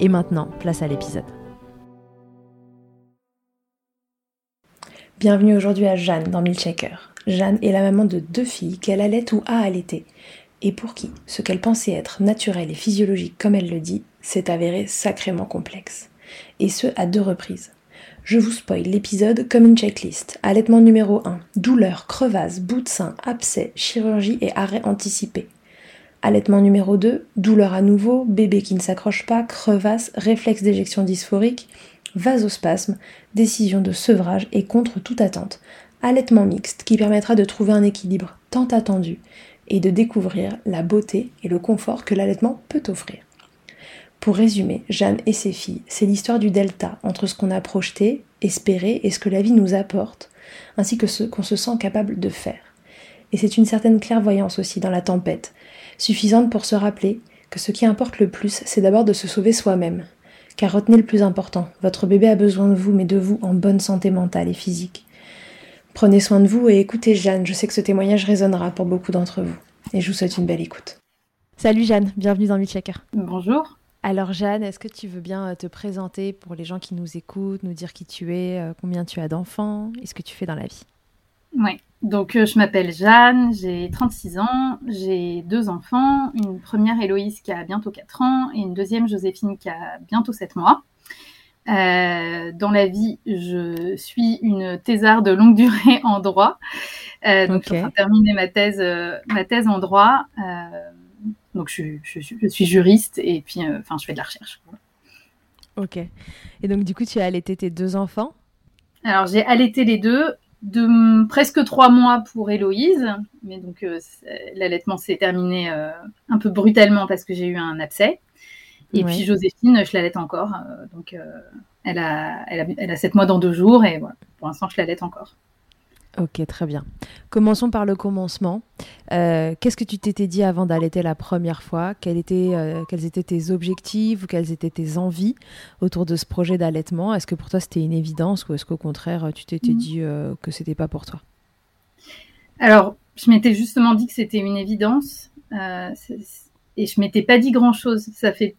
Et maintenant, place à l'épisode. Bienvenue aujourd'hui à Jeanne dans Milkshaker. Jeanne est la maman de deux filles qu'elle allait ou a allaité, et pour qui ce qu'elle pensait être naturel et physiologique comme elle le dit s'est avéré sacrément complexe. Et ce à deux reprises. Je vous spoil l'épisode comme une checklist. Allaitement numéro 1. Douleur, crevasse, bout de sein, abcès, chirurgie et arrêt anticipé. Allaitement numéro 2. Douleur à nouveau, bébé qui ne s'accroche pas, crevasse, réflexe d'éjection dysphorique, vasospasme, décision de sevrage et contre toute attente. Allaitement mixte qui permettra de trouver un équilibre tant attendu et de découvrir la beauté et le confort que l'allaitement peut offrir. Pour résumer, Jeanne et ses filles, c'est l'histoire du delta entre ce qu'on a projeté, espéré et ce que la vie nous apporte, ainsi que ce qu'on se sent capable de faire. Et c'est une certaine clairvoyance aussi dans la tempête, suffisante pour se rappeler que ce qui importe le plus, c'est d'abord de se sauver soi-même. Car retenez le plus important, votre bébé a besoin de vous, mais de vous en bonne santé mentale et physique. Prenez soin de vous et écoutez Jeanne, je sais que ce témoignage résonnera pour beaucoup d'entre vous. Et je vous souhaite une belle écoute. Salut Jeanne, bienvenue dans Milchaker. Bonjour. Alors Jeanne, est-ce que tu veux bien euh, te présenter pour les gens qui nous écoutent, nous dire qui tu es, euh, combien tu as d'enfants et ce que tu fais dans la vie? Oui, donc euh, je m'appelle Jeanne, j'ai 36 ans, j'ai deux enfants, une première Héloïse qui a bientôt 4 ans et une deuxième Joséphine qui a bientôt 7 mois. dans la vie, je suis une thésarde de longue durée en droit. donc, je suis terminer ma thèse, ma thèse en droit. Donc je, suis juriste et puis euh, enfin je fais de la recherche. Ok. Et donc du coup tu as allaité tes deux enfants? Alors j'ai allaité les deux de presque trois mois pour Héloïse, mais donc euh, l'allaitement s'est terminé euh, un peu brutalement parce que j'ai eu un abcès. Et puis Joséphine, je l'allaite encore, donc elle a, elle, a, elle a 7 mois dans deux jours et voilà, pour l'instant je l'allaite encore. Ok, très bien. Commençons par le commencement. Euh, qu'est-ce que tu t'étais dit avant d'allaiter la première fois? Étaient, euh, Quels étaient tes objectifs ou quelles étaient tes envies autour de ce projet d'allaitement? Est-ce que pour toi c'était une évidence ou est-ce qu'au contraire tu t'étais mm. dit euh, que c'était pas pour toi? Alors, je m'étais justement dit que c'était une évidence et je m'étais pas dit grand-chose. Ça fait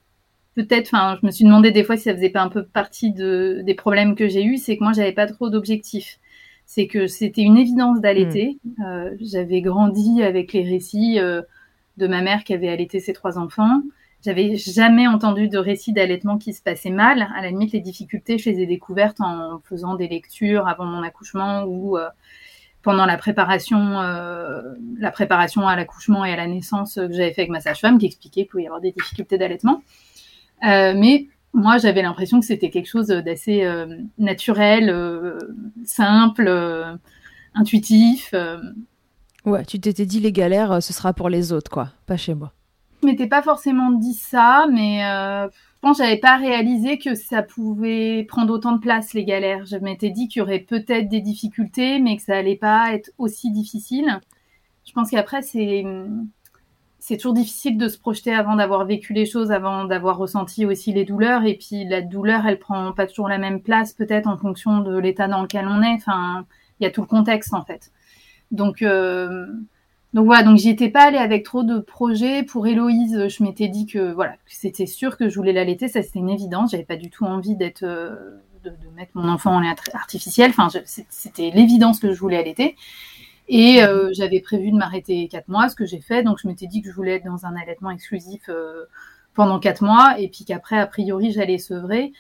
peut-être, enfin, je me suis demandé des fois si ça faisait pas un peu partie de, des problèmes que j'ai eus, c'est que moi j'avais pas trop d'objectifs c'est que c'était une évidence d'allaiter. Hmm. Euh, j'avais grandi avec les récits euh, de ma mère qui avait allaité ses trois enfants. J'avais jamais entendu de récits d'allaitement qui se passaient mal. À la limite, les difficultés, je les ai découvertes en faisant des lectures avant mon accouchement ou euh, pendant la préparation, la préparation à l'accouchement et à la naissance que j'avais fait avec ma sage-femme, qui expliquait qu'il pouvait y avoir des difficultés d'allaitement. mais moi, j'avais l'impression que c'était quelque chose d'assez euh, naturel, euh, simple, euh, intuitif. Ouais, tu t'étais dit les galères, ce sera pour les autres, quoi, pas chez moi. Je m'étais pas forcément dit ça, mais je pense que j'avais pas réalisé que ça pouvait prendre autant de place les galères. Je m'étais dit qu'il y aurait peut-être des difficultés, mais que ça allait pas être aussi difficile. Je pense qu'après c'est c'est toujours difficile de se projeter avant d'avoir vécu les choses, avant d'avoir ressenti aussi les douleurs. Et puis la douleur, elle prend pas toujours la même place, peut-être en fonction de l'état dans lequel on est. Enfin, il y a tout le contexte en fait. Donc donc voilà, donc j'y étais pas allée avec trop de projets. Pour Héloïse, je m'étais dit que voilà, c'était sûr que je voulais l'allaiter, ça c'était une évidence. J'avais pas du tout envie d'être de, de, mettre mon enfant en lait artificiel. Enfin, c'était l'évidence que je voulais allaiter. Et euh, j'avais prévu de m'arrêter quatre mois, ce que j'ai fait. Donc je m'étais dit que je voulais être dans un allaitement exclusif euh, pendant quatre mois, et puis qu'après, a priori, j'allais sevrer.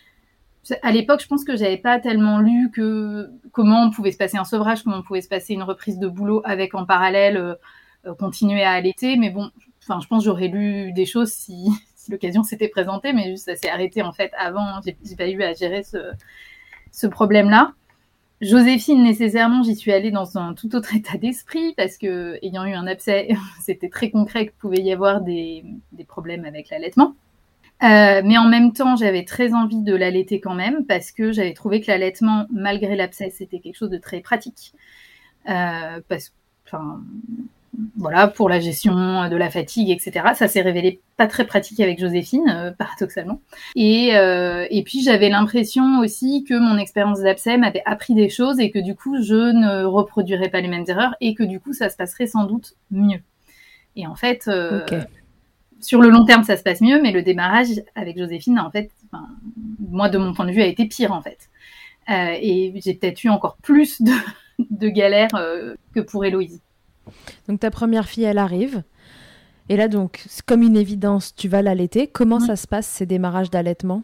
À l'époque, je pense que j'avais pas tellement lu que comment on pouvait se passer un sevrage, comment on pouvait se passer une reprise de boulot avec en parallèle euh, continuer à allaiter. Mais bon, enfin, je pense j'aurais lu des choses si, si l'occasion s'était présentée, mais juste ça s'est arrêté en fait avant. J'ai pas eu à gérer ce, ce problème-là. Joséphine, nécessairement, j'y suis allée dans un tout autre état d'esprit parce que, ayant eu un abcès, c'était très concret qu'il pouvait y avoir des, des problèmes avec l'allaitement. Euh, mais en même temps, j'avais très envie de l'allaiter quand même parce que j'avais trouvé que l'allaitement, malgré l'abcès, c'était quelque chose de très pratique. Euh, parce, voilà, pour la gestion de la fatigue, etc. Ça s'est révélé pas très pratique avec Joséphine, euh, paradoxalement. Et, euh, et puis j'avais l'impression aussi que mon expérience d'abcès m'avait appris des choses et que du coup je ne reproduirais pas les mêmes erreurs et que du coup ça se passerait sans doute mieux. Et en fait, euh, sur le long terme ça se passe mieux, mais le démarrage avec Joséphine, en fait, moi de mon point de vue, a été pire en fait. et j'ai peut-être eu encore plus de, de galères que pour Héloïse. Donc ta première fille, elle arrive. Et là, donc, comme une évidence, tu vas l'allaiter. Comment ça se passe, ces démarrages d'allaitement?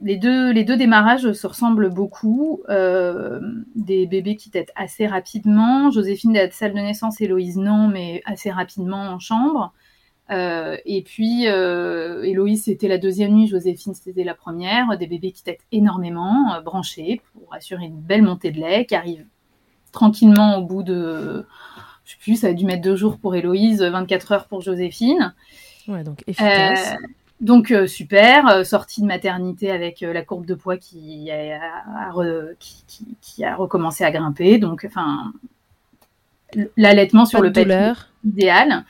Les deux, les deux démarrages se ressemblent beaucoup. Euh, des bébés qui têtent assez rapidement. Joséphine à salle de naissance, Héloïse non, mais assez rapidement en chambre. Euh, et puis, euh, Héloïse, c'était la deuxième nuit, Joséphine, c'était la première. Des bébés qui têtent énormément, branchés, pour assurer une belle montée de lait, qui arrivent tranquillement au bout de sais plus, ça a dû mettre deux jours pour Héloïse, 24 heures pour Joséphine. Ouais, donc efficace. Euh, donc euh, super, euh, sortie de maternité avec la courbe de poids qui a, qui, a, recommencé à grimper. Donc, enfin, l'allaitement sur le papier idéal.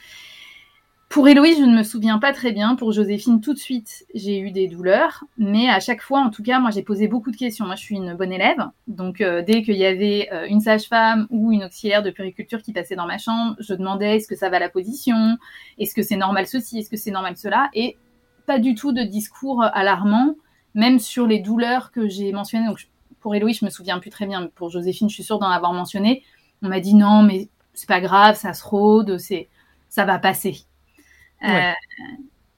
Pour Héloïse, je ne me souviens pas très bien. Pour Joséphine, tout de suite, j'ai eu des douleurs. Mais à chaque fois, en tout cas, moi, j'ai posé beaucoup de questions. Moi, je suis une bonne élève. Donc, euh, dès qu'il y avait euh, une sage-femme ou une auxiliaire de puriculture qui passait dans ma chambre, je demandais est-ce que ça va la position? Est-ce que c'est normal ceci? Est-ce que c'est normal cela? Et pas du tout de discours alarmant, même sur les douleurs que j'ai mentionnées. Donc, pour Héloïse, je me souviens plus très bien. Pour Joséphine, je suis sûre d'en avoir mentionné. On m'a dit non, mais c'est pas grave, ça se rôde, ça va passer. Euh,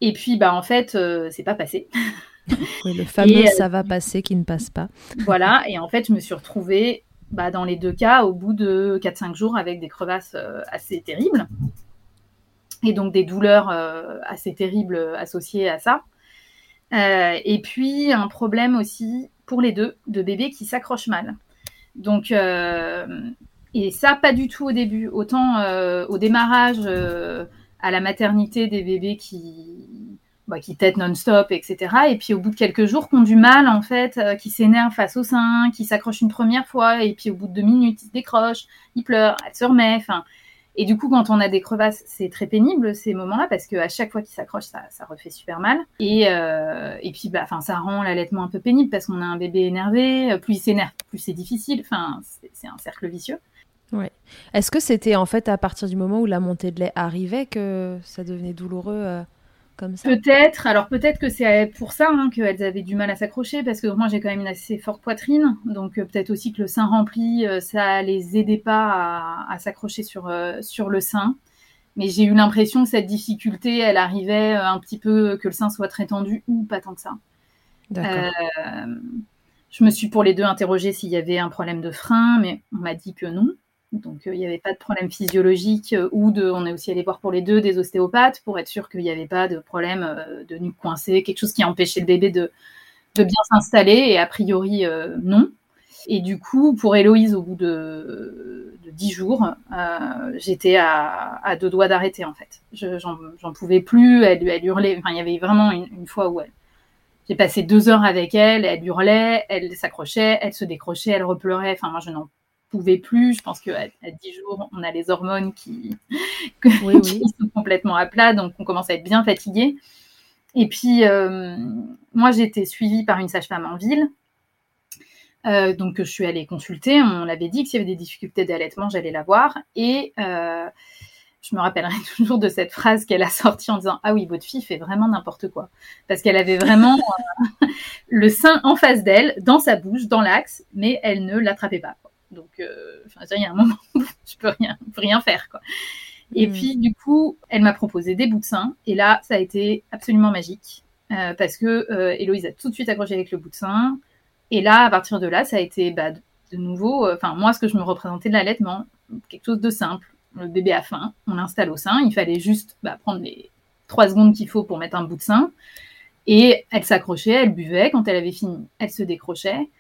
et puis, bah, en fait, euh, c'est pas passé. le fameux euh, ça va passer qui ne passe pas. voilà, et en fait, je me suis retrouvée bah, dans les deux cas au bout de 4-5 jours avec des crevasses assez terribles. Et donc des douleurs assez terribles associées à ça. et puis un problème aussi pour les deux de bébés qui s'accrochent mal. Donc, et ça, pas du tout au début. Autant au démarrage, à la maternité des bébés qui, bah, qui têtent non-stop, etc. Et puis au bout de quelques jours, qui ont du mal, en fait, euh, qui s'énervent face au sein, qui s'accrochent une première fois, et puis au bout de deux minutes, ils se décrochent, ils pleurent, elle se remet, enfin. Et du coup, quand on a des crevasses, c'est très pénible ces moments-là parce qu'à chaque fois qu'ils s'accrochent, ça, ça, refait super mal. Et, euh, et puis, bah, ça rend l'allaitement un peu pénible parce qu'on a un bébé énervé. Plus il s'énerve, plus c'est difficile. Enfin, c'est un cercle vicieux. Ouais. Est-ce que c'était en fait à partir du moment où la montée de lait arrivait que ça devenait douloureux euh, comme ça? Peut-être. Alors peut-être que c'est pour ça hein, qu'elles avaient du mal à s'accrocher parce que moi j'ai quand même une assez forte poitrine, donc euh, peut-être aussi que le sein rempli, euh, ça les aidait pas à, s'accrocher sur sur le sein. Mais j'ai eu l'impression que cette difficulté, elle arrivait un petit peu que le sein soit très tendu ou pas tant que ça. D'accord. je me suis pour les deux interrogée s'il y avait un problème de frein, mais on m'a dit que non. Donc, euh, il n'y avait pas de problème physiologique euh, ou de. On est aussi allé voir pour les deux des ostéopathes pour être sûr qu'il n'y avait pas de problème euh, de nuque coincée, quelque chose qui empêchait le bébé de, de bien s'installer. Et a priori, non. Et du coup, pour Héloïse, au bout de, dix jours, j'étais à, deux doigts d'arrêter en fait. J'en pouvais plus. Elle, elle hurlait. Enfin, il y avait vraiment une, fois où j'ai passé deux heures avec elle, elle hurlait, elle s'accrochait, elle se décrochait, elle repleurait. Enfin, moi, je n'en pouvait plus. Je pense qu'à à 10 jours, on a les hormones qui, sont complètement à plat, donc on commence à être bien fatigué. Et puis, euh, moi, j'ai été suivie par une sage-femme en ville. Euh, donc je suis allée consulter, on l'avait dit que s'il y avait des difficultés d'allaitement, j'allais la voir. Et euh, je me rappellerai toujours de cette phrase qu'elle a sortie en disant Ah oui, votre fille fait vraiment n'importe quoi. Parce qu'elle avait vraiment euh, le sein en face d'elle, dans sa bouche, dans l'axe, mais elle ne l'attrapait pas. Donc, il y a un moment où je peux rien, peux rien faire. Quoi. Et hmm. puis, du coup, elle m'a proposé des bouts de sein. Et là, ça a été absolument magique. parce que Héloïse a tout de suite accroché avec le bout de sein. Et là, à partir de là, ça a été bah, de nouveau, euh, enfin, moi, ce que je me représentais de l'allaitement, quelque chose de simple. Le bébé a faim, on l'installe au sein, il fallait juste bah, prendre les trois secondes qu'il faut pour mettre un bout de sein. Et elle s'accrochait, elle buvait. Quand elle avait fini, elle se décrochait.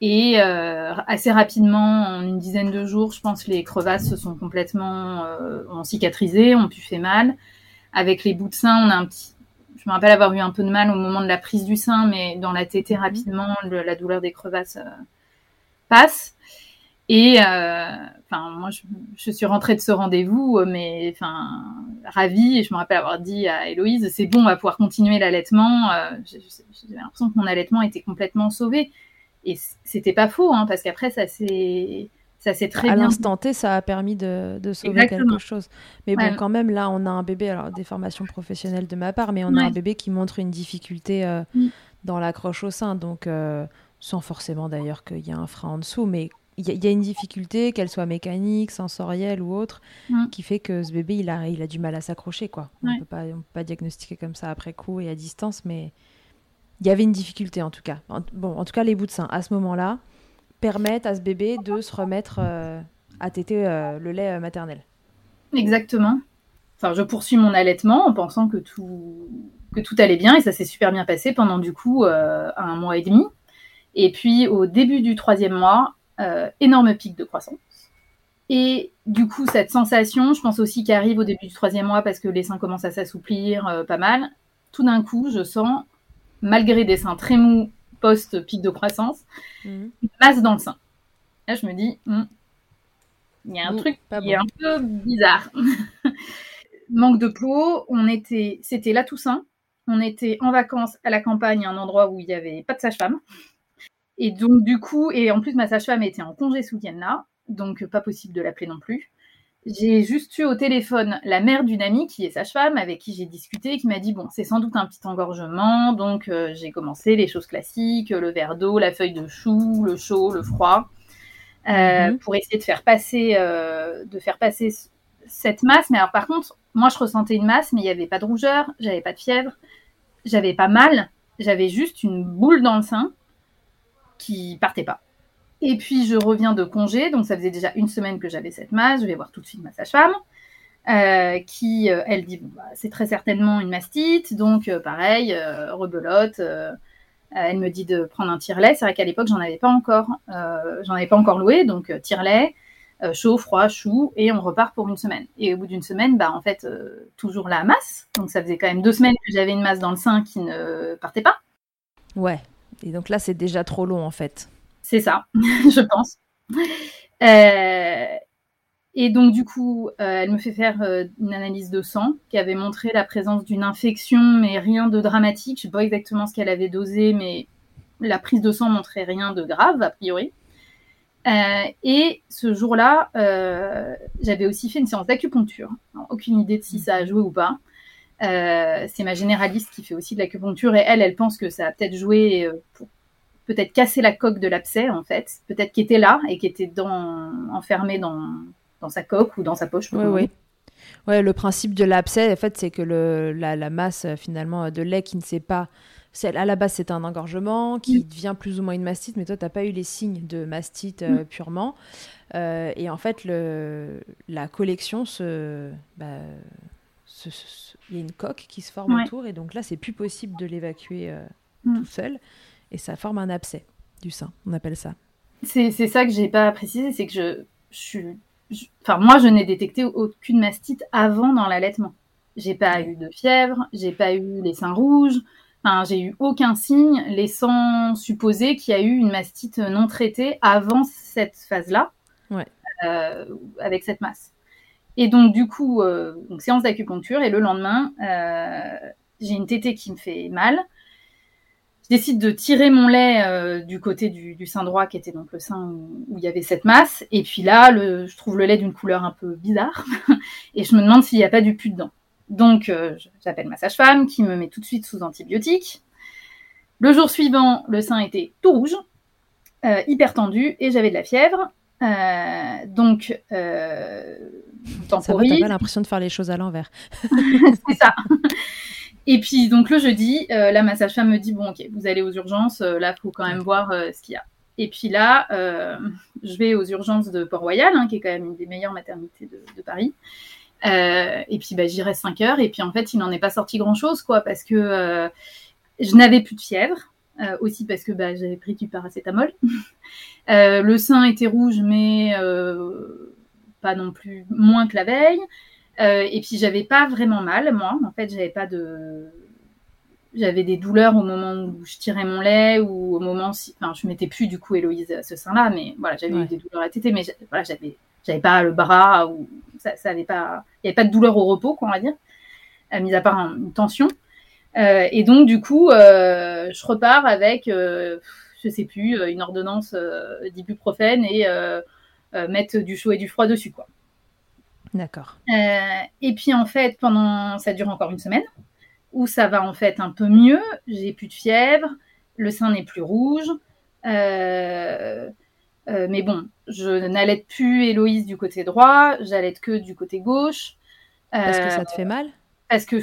Et euh, assez rapidement, en une dizaine de jours, je pense, les crevasses se sont complètement euh, ont cicatrisé, ont pu fait mal. Avec les bouts de sein, on a un petit, je me rappelle avoir eu un peu de mal au moment de la prise du sein, mais dans la tétée rapidement, la douleur des crevasses euh, passe. Et euh, enfin, moi, je, suis rentrée de ce rendez-vous, euh, mais enfin, ravie. Et je me rappelle avoir dit à Héloïse, c'est bon, on va pouvoir continuer l'allaitement. J'avais l'impression que mon allaitement était complètement sauvé. Et c'était pas faux, hein, parce qu'après, ça s'est ça c'est très à l'instant T, ça a permis de, sauver quelque chose. Mais bon, quand même, là, on a un bébé, alors des formations professionnelles de ma part, mais on a un bébé qui montre une difficulté euh, mm. dans l'accroche au sein, donc euh, sans forcément d'ailleurs qu'il y a un frein en dessous, mais il y, a une difficulté, qu'elle soit mécanique, sensorielle ou autre, mm. qui fait que ce bébé, il a, il a du mal à s'accrocher, quoi. On ne peut pas, peut pas diagnostiquer comme ça après coup et à distance, mais il y avait une difficulté en tout cas. bon, en tout cas, les bouts de sein, à ce moment-là, permettent à ce bébé de se remettre euh, à téter euh, le lait euh, maternel. Exactement. Enfin, je poursuis mon allaitement en pensant que tout, que tout allait bien et ça s'est super bien passé pendant du coup un mois et demi. Et puis au début du troisième mois, énorme pic de croissance. Et du coup, cette sensation, je pense aussi qu'arrive au début du troisième mois parce que les seins commencent à s'assouplir pas mal. Tout d'un coup, je sens, malgré des seins très mous post-pic de croissance, mhm. une masse dans le sein. Là, je me dis, hmm, il y a un truc qui est un peu bizarre. Manque de peau, on était, c'était la Toussaint, on était en vacances à la campagne, un endroit où il n'y avait pas de sage-femme. Et donc, du coup, et en plus, ma sage-femme était en congé ce week-end-là, donc pas possible de l'appeler non plus j'ai juste eu au téléphone la mère d'une amie qui est sage-femme avec qui j'ai discuté, qui m'a dit bon, c'est sans doute un petit engorgement, donc euh, j'ai commencé les choses classiques, le verre d'eau, la feuille de chou, le chaud, le froid, euh, mhm. pour essayer de faire passer, euh, de faire passer cette masse. Mais alors par contre, moi je ressentais une masse, mais il n'y avait pas de rougeur, j'avais pas de fièvre, j'avais pas mal, j'avais juste une boule dans le sein qui partait pas. Et puis je reviens de congé, donc ça faisait déjà une semaine que j'avais cette masse. Je vais voir tout de suite ma sage-femme, euh, qui euh, elle dit bah, c'est très certainement une mastite, donc euh, pareil, rebelote. elle me dit de prendre un tire-lait. C'est vrai qu'à l'époque j'en avais pas encore, j'en avais pas encore loué, donc tire-lait, chaud, froid, chou, et on repart pour une semaine. Et au bout d'une semaine, bah en fait toujours la masse. Donc ça faisait quand même deux semaines que j'avais une masse dans le sein qui ne partait pas. Ouais. Et donc là c'est déjà trop long en fait. C'est ça, je pense. Euh, et donc, du coup, euh, elle me fait faire euh, une analyse de sang qui avait montré la présence d'une infection, mais rien de dramatique. Je ne sais pas exactement ce qu'elle avait dosé, mais la prise de sang montrait rien de grave, a priori. et ce jour-là, j'avais aussi fait une séance d'acupuncture. Aucune idée de si ça a joué ou pas. c'est ma généraliste qui fait aussi de l'acupuncture et elle, elle pense que ça a peut-être joué pour peut-être casser la coque de l'abcès, en fait, peut-être qui était là et qui était dans, enfermé dans, dans sa coque ou dans sa poche. Oui, oui. Ouais, le principe de l'abcès, en fait, c'est que le, la, la, masse finalement de lait qui ne sait pas, à la base c'est un engorgement qui devient plus ou moins une mastite, mais toi tu n'as pas eu les signes de mastite euh, mm. purement. Euh, et en fait, le, la collection se, bah, il y a une coque qui se forme autour, et donc là c'est plus possible de l'évacuer euh, mm. tout seul et ça forme un abcès du sein, on appelle ça. C'est ça que j'ai pas précisé, c'est que je, suis. enfin, moi, je n'ai détecté aucune mastite avant dans l'allaitement. J'ai pas eu de fièvre, j'ai pas eu les seins rouges, enfin, j'ai eu aucun signe laissant supposer qu'il y a eu une mastite non traitée avant cette phase-là, ouais. euh, avec cette masse. Et donc, du coup, euh, donc, séance d'acupuncture, et le lendemain, euh, j'ai une tétée qui me fait mal je décide de tirer mon lait du côté du, sein droit, qui était donc le sein où, il y avait cette masse. Et puis là, le, je trouve le lait d'une couleur un peu bizarre. et je me demande s'il n'y a pas du pus dedans. Donc, j'appelle ma sage-femme qui me met tout de suite sous antibiotiques. Le jour suivant, le sein était tout rouge, hyper tendu, et j'avais de la fièvre. Euh, donc, euh, temporise. Ça va, pas l'impression de faire les choses à l'envers. c'est ça. Et puis, donc, le jeudi, euh, là, ma sage-femme me dit Bon, ok, vous allez aux urgences, euh, là, il faut quand même voir ce qu'il y a. Et puis là, je vais aux urgences de Port-Royal, hein, qui est quand même une des meilleures maternités de, Paris. et puis, bah, j'y reste 5 heures. Et puis, en fait, il n'en est pas sorti grand-chose, quoi, parce que je n'avais plus de fièvre. Euh, aussi parce que bah, j'avais pris du paracétamol. euh, le sein était rouge, mais euh, pas non plus moins que la veille. Euh, et puis j'avais pas vraiment mal, moi. En fait, j'avais pas de, j'avais des douleurs au moment où je tirais mon lait ou au moment si, enfin, je mettais plus du coup Héloïse à ce sein-là, mais voilà, j'avais eu des douleurs à téter, mais voilà, j'avais, j'avais pas le bras ou ça, ça avait pas, il y avait pas de douleur au repos, quoi, on va dire, mis à part une tension. Euh, et donc, du coup, euh, je repars avec, euh, je sais plus, une ordonnance d'ibuprofène et mettre du chaud et du froid dessus, quoi. D'accord. et puis, en fait, pendant, ça dure encore une semaine, où ça va en fait un peu mieux. J'ai plus de fièvre, le sein n'est plus rouge. mais bon, je n'allaite plus Héloïse du côté droit, j'allaite que du côté gauche. Parce que ça te fait mal? Parce que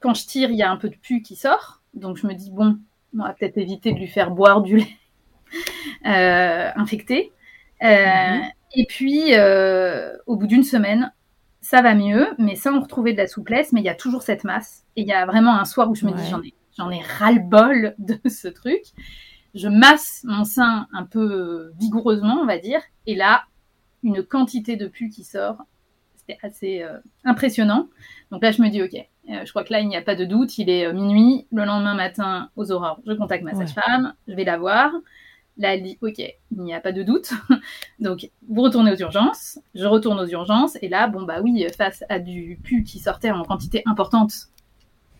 quand je tire, il y a un peu de pu qui sort. Donc je me dis, bon, on va peut-être éviter de lui faire boire du lait euh, infecté. Euh, mhm. Et puis, euh, au bout d'une semaine, ça va mieux, mais ça, on retrouvait de la souplesse, mais il y a toujours cette masse. Et il y a vraiment un soir où je me dis, j'en ai, j'en ai ras-le-bol de ce truc. Je masse mon sein un peu vigoureusement, on va dire. Et là, une quantité de pu qui sort. C'était assez impressionnant. Donc là, je me dis, OK, euh, je crois que là, il n'y a pas de doute. Il est euh, minuit. Le lendemain matin, aux aurores, je contacte ma sage-femme. Je vais la voir. Là, elle dit, OK, il n'y a pas de doute. Donc, vous retournez aux urgences. Je retourne aux urgences. Et là, bon, bah oui, face à du pu qui sortait en quantité importante,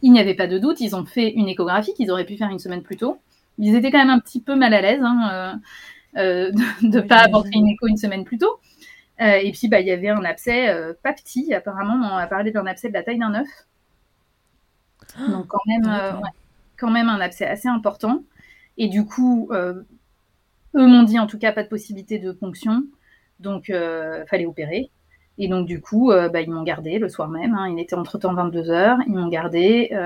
il n'y avait pas de doute. Ils ont fait une échographie qu'ils auraient pu faire une semaine plus tôt. Ils étaient quand même un petit peu mal à l'aise hein, euh, de ne pas fait une écho une semaine plus tôt. et puis, bah, il y avait un abcès pas petit. Apparemment, on a parlé d'un abcès de la taille d'un œuf. Donc quand même, euh, quand même un abcès assez important. Et du coup, euh, eux m'ont dit en tout cas pas de possibilité de ponction, donc euh, fallait opérer. Et donc du coup, bah, ils m'ont gardé le soir même. Hein. il était entre temps 22 heures. Ils m'ont gardé.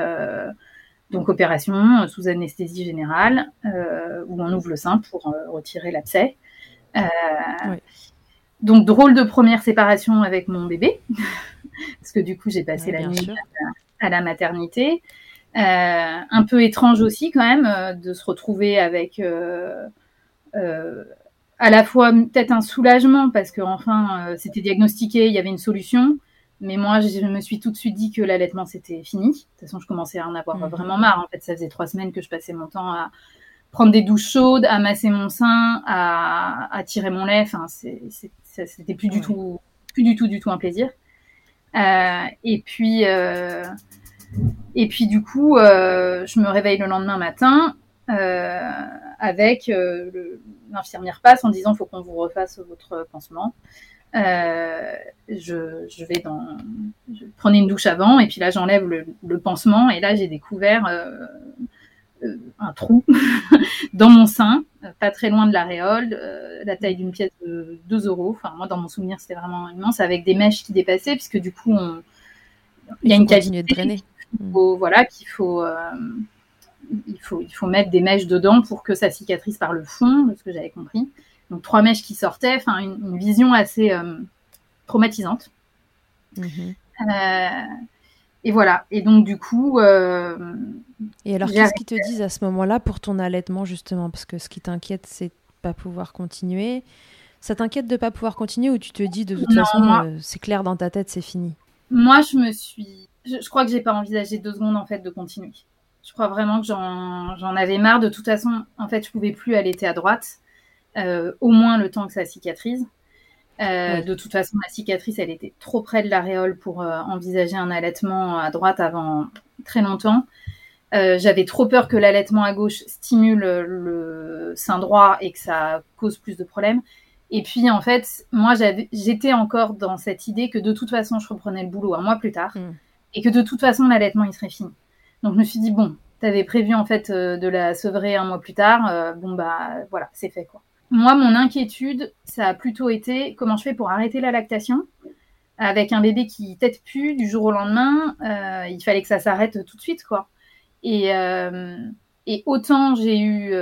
donc opération sous anesthésie générale où on ouvre le sein pour retirer l'abcès. Donc drôle de première séparation avec mon bébé parce que du coup j'ai passé la nuit à la maternité. Euh, un peu étrange aussi quand même euh, de se retrouver avec euh, à la fois peut-être un soulagement parce que enfin c'était diagnostiqué, il y avait une solution. Mais moi, je me suis tout de suite dit que l'allaitement c'était fini. De toute façon, je commençais à en avoir mhm. vraiment marre. En fait, ça faisait trois semaines que je passais mon temps à prendre des douches chaudes, à masser mon sein, à, tirer mon lait. Enfin, c'était plus du tout, plus du tout, du tout un plaisir. Euh, et puis, euh, et puis du coup, euh, je me réveille le lendemain matin avec l'infirmière passe en disant faut qu'on vous refasse votre pansement. Euh, je, je, vais dans, je prenais une douche avant et puis là j'enlève le, le, pansement et là j'ai découvert euh, euh, un trou dans mon sein, pas très loin de l'aréole, la taille d'une pièce de 2 euros. Enfin moi dans mon souvenir c'était vraiment immense avec des mèches qui dépassaient puisque du coup on, il y a une cavité. de drainer. voilà qu'il faut il faut, il faut mettre des mèches dedans pour que ça cicatrise par le fond, de ce que j'avais compris. Donc trois mèches qui sortaient, enfin une, vision assez euh, traumatisante. Mhm. Euh, et voilà. Et donc du coup. Euh, et alors qu'est-ce qu'ils te disent à ce moment-là pour ton allaitement justement? Parce que ce qui t'inquiète, c'est de pas pouvoir continuer. Ça t'inquiète de pas pouvoir continuer ou tu te dis de toute façon c'est clair dans ta tête, c'est fini? Moi, je me suis. Je, je crois que j'ai pas envisagé deux secondes en fait de continuer. Je crois vraiment que j'en avais marre. De toute façon, en fait, je pouvais plus allaiter à droite, euh, au moins le temps que ça cicatrise. Euh, de toute façon, la cicatrice, elle était trop près de l'aréole pour euh, envisager un allaitement à droite avant très longtemps. J'avais trop peur que l'allaitement à gauche stimule le sein droit et que ça cause plus de problèmes. Et puis, en fait, moi, j'étais encore dans cette idée que de toute façon, je reprenais le boulot un mois plus tard mm. et que de toute façon, l'allaitement, il serait fini. Donc, je me suis dit, bon, tu avais prévu, en fait, euh, de la sevrer un mois plus tard. Euh, bon, bah, voilà, c'est fait, quoi. Moi, mon inquiétude, ça a plutôt été comment je fais pour arrêter la lactation avec un bébé qui tête plus du jour au lendemain. Euh, il fallait que ça s'arrête tout de suite, quoi. Et, autant j'ai eu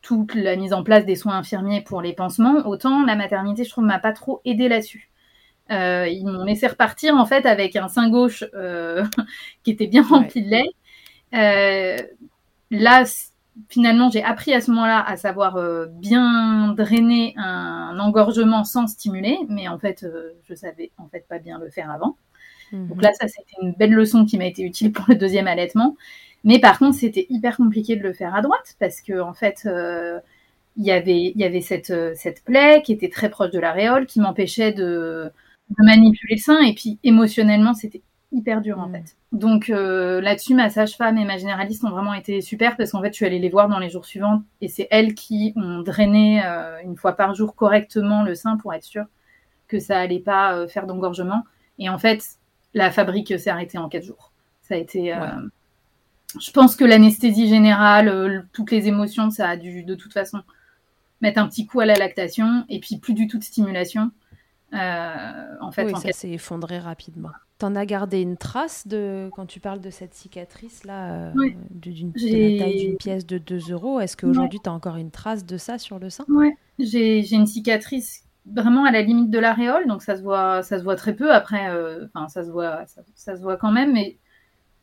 toute la mise en place des soins infirmiers pour les pansements, autant la maternité, je trouve, m'a pas trop aidé là-dessus. Euh, ils m'ont laissé repartir en fait avec un sein gauche euh, qui était bien rempli de lait. Euh, là, finalement, j'ai appris à ce moment-là à savoir bien drainer un, engorgement sans stimuler, mais en fait, je savais en fait pas bien le faire avant. Mhm. Donc là, ça c'était une belle leçon qui m'a été utile pour le deuxième allaitement. Mais par contre, c'était hyper compliqué de le faire à droite parce que en fait, il y avait, il y avait cette, cette plaie qui était très proche de l'aréole, qui m'empêchait de, de, manipuler le sein. Et puis émotionnellement, c'était hyper dur en mm. fait. Donc euh, là-dessus, ma sage-femme et ma généraliste ont vraiment été super parce qu'en fait, je suis allée les voir dans les jours suivants et c'est elles qui ont drainé une fois par jour correctement le sein pour être sûr que ça allait pas faire d'engorgement. Et en fait, la fabrique s'est arrêtée en quatre jours. Ça a été je pense que l'anesthésie générale, euh, toutes les émotions, ça a dû de toute façon mettre un petit coup à la lactation et puis plus du tout de stimulation. Euh, en fait, ça s'est effondré rapidement. T'en as gardé une trace de quand tu parles de cette cicatrice là, euh, d'une taille d'une pièce de 2 euros? Est-ce qu'aujourd'hui tu as encore une trace de ça sur le sein? Ouais, j'ai une cicatrice vraiment à la limite de l'aréole, donc ça se voit, ça se voit très peu. Après, enfin ça se voit, ça, se voit quand même, mais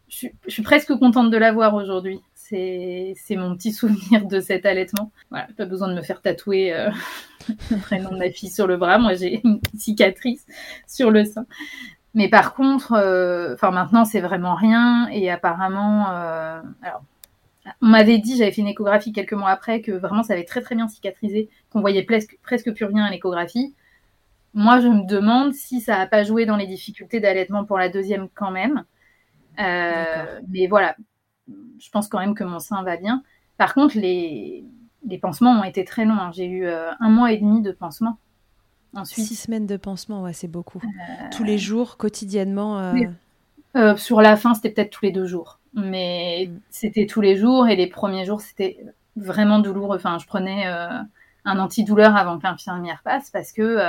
je, suis presque contente de l'avoir aujourd'hui. C'est, mon petit souvenir de cet allaitement. Voilà, pas besoin de me faire tatouer euh, le prénom de ma fille sur le bras. Moi, j'ai une cicatrice sur le sein. Mais par contre, euh, enfin maintenant, c'est vraiment rien. Et apparemment, euh, alors, on m'avait dit, j'avais fait une échographie quelques mois après, que vraiment ça avait très très bien cicatrisé, qu'on voyait presque, presque plus rien à l'échographie. Moi, je me demande si ça n'a pas joué dans les difficultés d'allaitement pour la deuxième quand même. Euh, mais voilà, je pense quand même que mon sein va bien. Par contre, les, les pansements ont été très longs. Hein. J'ai eu euh, un mois et demi de pansements. Ensuite. Six semaines de pansements, ouais, c'est beaucoup. Euh, tous les jours, quotidiennement Sur la fin, c'était peut-être tous les deux jours. Mais mm. c'était tous les jours et les premiers jours, c'était vraiment douloureux. Enfin, je prenais un antidouleur avant que l'infirmière passe parce que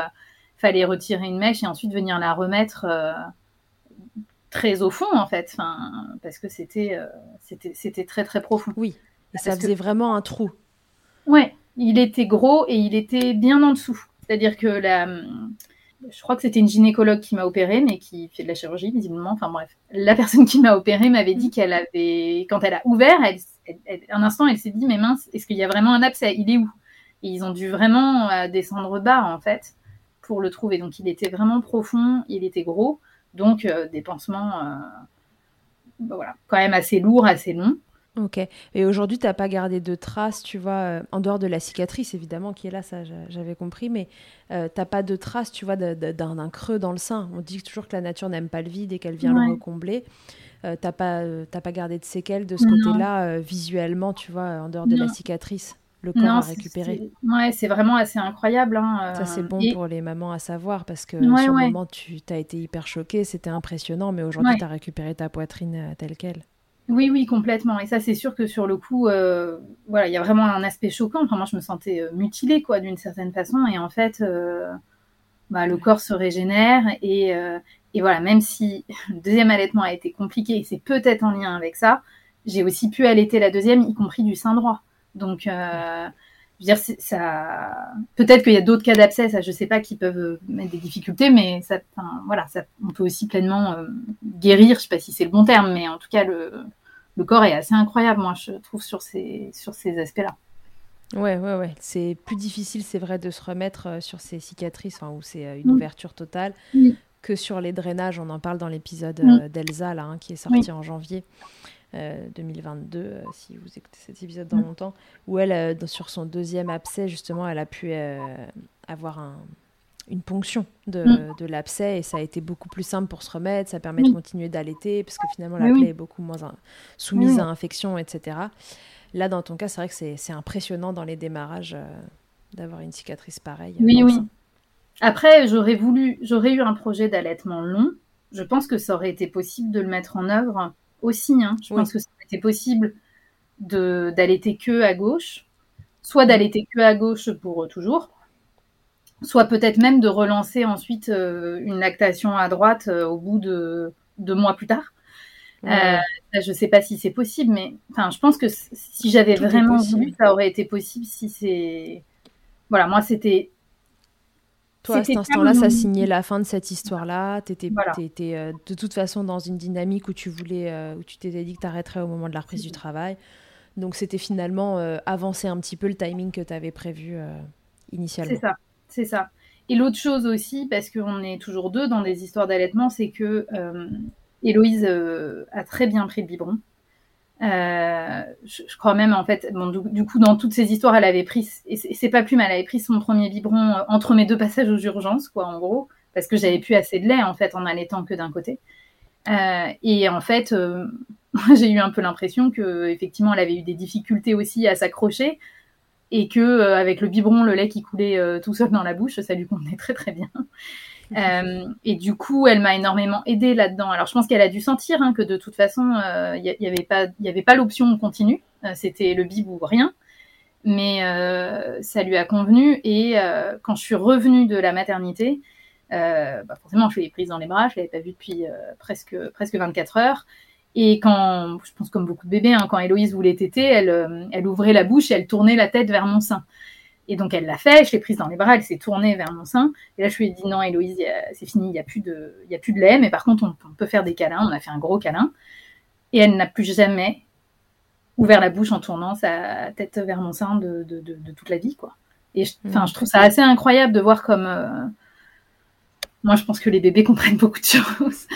fallait retirer une mèche et ensuite venir la remettre très au fond en fait, enfin, parce que c'était euh, c'était c'était très très profond. Oui, et ça faisait vraiment un trou. Ouais, il était gros et il était bien en dessous. C'est-à-dire que la, je crois que c'était une gynécologue qui m'a opéré, mais qui fait de la chirurgie visiblement. Enfin bref, la personne qui m'a opéré m'avait dit qu'elle avait, quand elle a ouvert, un instant, elle s'est dit mais mince, est-ce qu'il y a vraiment un abcès? Il est où? Et ils ont dû vraiment euh, descendre bas en fait pour le trouver. Donc il était vraiment profond, il était gros. Donc, euh, des pansements, euh, bah voilà, quand même assez lourds, assez longs. Ok. Et aujourd'hui, tu n'as pas gardé de traces, tu vois, euh, en dehors de la cicatrice, évidemment, qui est là, ça j'avais compris, mais tu n'as pas de traces, tu vois, d'un creux dans le sein. On dit toujours que la nature n'aime pas le vide et qu'elle vient le recombler. Euh, t'as pas, pas gardé de séquelles de ce côté-là, visuellement, tu vois, en dehors de la cicatrice? Le corps à récupérer. Ouais, c'est vraiment assez incroyable. Hein, Ça, c'est euh, bon pour les mamans à savoir parce que ouais, sur le moment, tu as été hyper choquée, c'était impressionnant, mais aujourd'hui, tu as récupéré ta poitrine euh, telle qu'elle. Oui, oui, complètement. Et ça, c'est sûr que sur le coup, euh, voilà, il y a vraiment un aspect choquant. Enfin, moi, je me sentais mutilée, quoi, d'une certaine façon. Et en fait, bah, le corps se régénère. Et, et voilà, même si le deuxième allaitement a été compliqué, et c'est peut-être en lien avec ça, j'ai aussi pu allaiter la deuxième, y compris du sein droit. Donc, euh, je veux dire, ça, peut-être qu'il y a d'autres cas d'abcès, ça, je sais pas, qui peuvent euh, mettre des difficultés, mais ça, voilà, ça, on peut aussi pleinement euh, guérir. Je sais pas si c'est le bon terme, mais en tout cas, le, le corps est assez incroyable, moi, je trouve, sur ces, sur ces aspects-là. Ouais, ouais, ouais. C'est plus difficile, c'est vrai, de se remettre sur ces cicatrices, où c'est une mm. ouverture totale, que sur les drainages. On en parle dans l'épisode mm. d'Elsa, là, hein, qui est sorti en janvier. 2022, euh, euh, si vous écoutez cet épisode dans mm. longtemps, où elle, euh, sur son deuxième abcès, justement, elle a pu avoir un, une ponction de, mm. de l'abcès et ça a été beaucoup plus simple pour se remettre, ça permet de continuer d'allaiter parce que finalement la plaie est beaucoup moins soumise à infection, etc. Là, dans ton cas, c'est vrai que c'est impressionnant dans les démarrages d'avoir une cicatrice pareille. Oui, oui. Après, j'aurais voulu, j'aurais eu un projet d'allaitement long. Je pense que ça aurait été possible de le mettre en œuvre aussi. Hein. Je pense que ça aurait été possible d'allaiter que à gauche, soit d'allaiter que à gauche pour toujours, soit peut-être même de relancer ensuite euh, une lactation à droite euh, au bout de deux mois plus tard. Euh, je ne sais pas si c'est possible, mais enfin, je pense que si j'avais vraiment voulu, ça aurait été possible. Si c'est, voilà, moi c'était. Toi, à cet instant-là, ça signait la fin de cette histoire-là. Tu étais, de toute façon dans une dynamique où tu voulais, où tu t'étais dit que tu arrêterais au moment de la reprise du travail. Donc c'était finalement avancer un petit peu le timing que tu avais prévu initialement. C'est ça. C'est ça. Et l'autre chose aussi, parce qu'on est toujours deux dans des histoires d'allaitement, c'est que euh, Héloïse euh, a très bien pris le biberon. Euh, je, crois même, en fait, bon, du, coup, dans toutes ces histoires, elle avait pris, et c'est pas plus mal, elle avait pris son premier biberon entre mes deux passages aux urgences, quoi, en gros, parce que j'avais plus assez de lait, en fait, en allaitant que d'un côté. et en fait, j'ai eu un peu l'impression que, effectivement, elle avait eu des difficultés aussi à s'accrocher et que euh, avec le biberon, le lait qui coulait euh, tout seul dans la bouche, ça lui convenait très très bien. Euh, et du coup, elle m'a énormément aidée là-dedans. Alors, je pense qu'elle a dû sentir hein, que de toute façon, il n'y avait pas, il avait pas l'option continue. C'était le bib ou rien. Mais ça lui a convenu. Et quand je suis revenue de la maternité, bah forcément, je l'ai prise dans les bras. Je l'avais pas vue depuis presque presque 24 heures. Et quand, je pense comme beaucoup de bébés, hein, quand Héloïse voulait téter, elle, euh, elle ouvrait la bouche et elle tournait la tête vers mon sein. Et donc elle l'a fait, je l'ai prise dans les bras, elle s'est tournée vers mon sein. Et là je lui ai dit non Héloïse, c'est fini, il n'y a, plus de, y a plus de lait, mais par contre on, peut faire des câlins. On a fait un gros câlin. Et elle n'a plus jamais ouvert la bouche en tournant sa tête vers mon sein de, de, de, toute la vie. quoi. Et enfin, je trouve ça assez incroyable de voir comme... Euh, moi, je pense que les bébés comprennent beaucoup de choses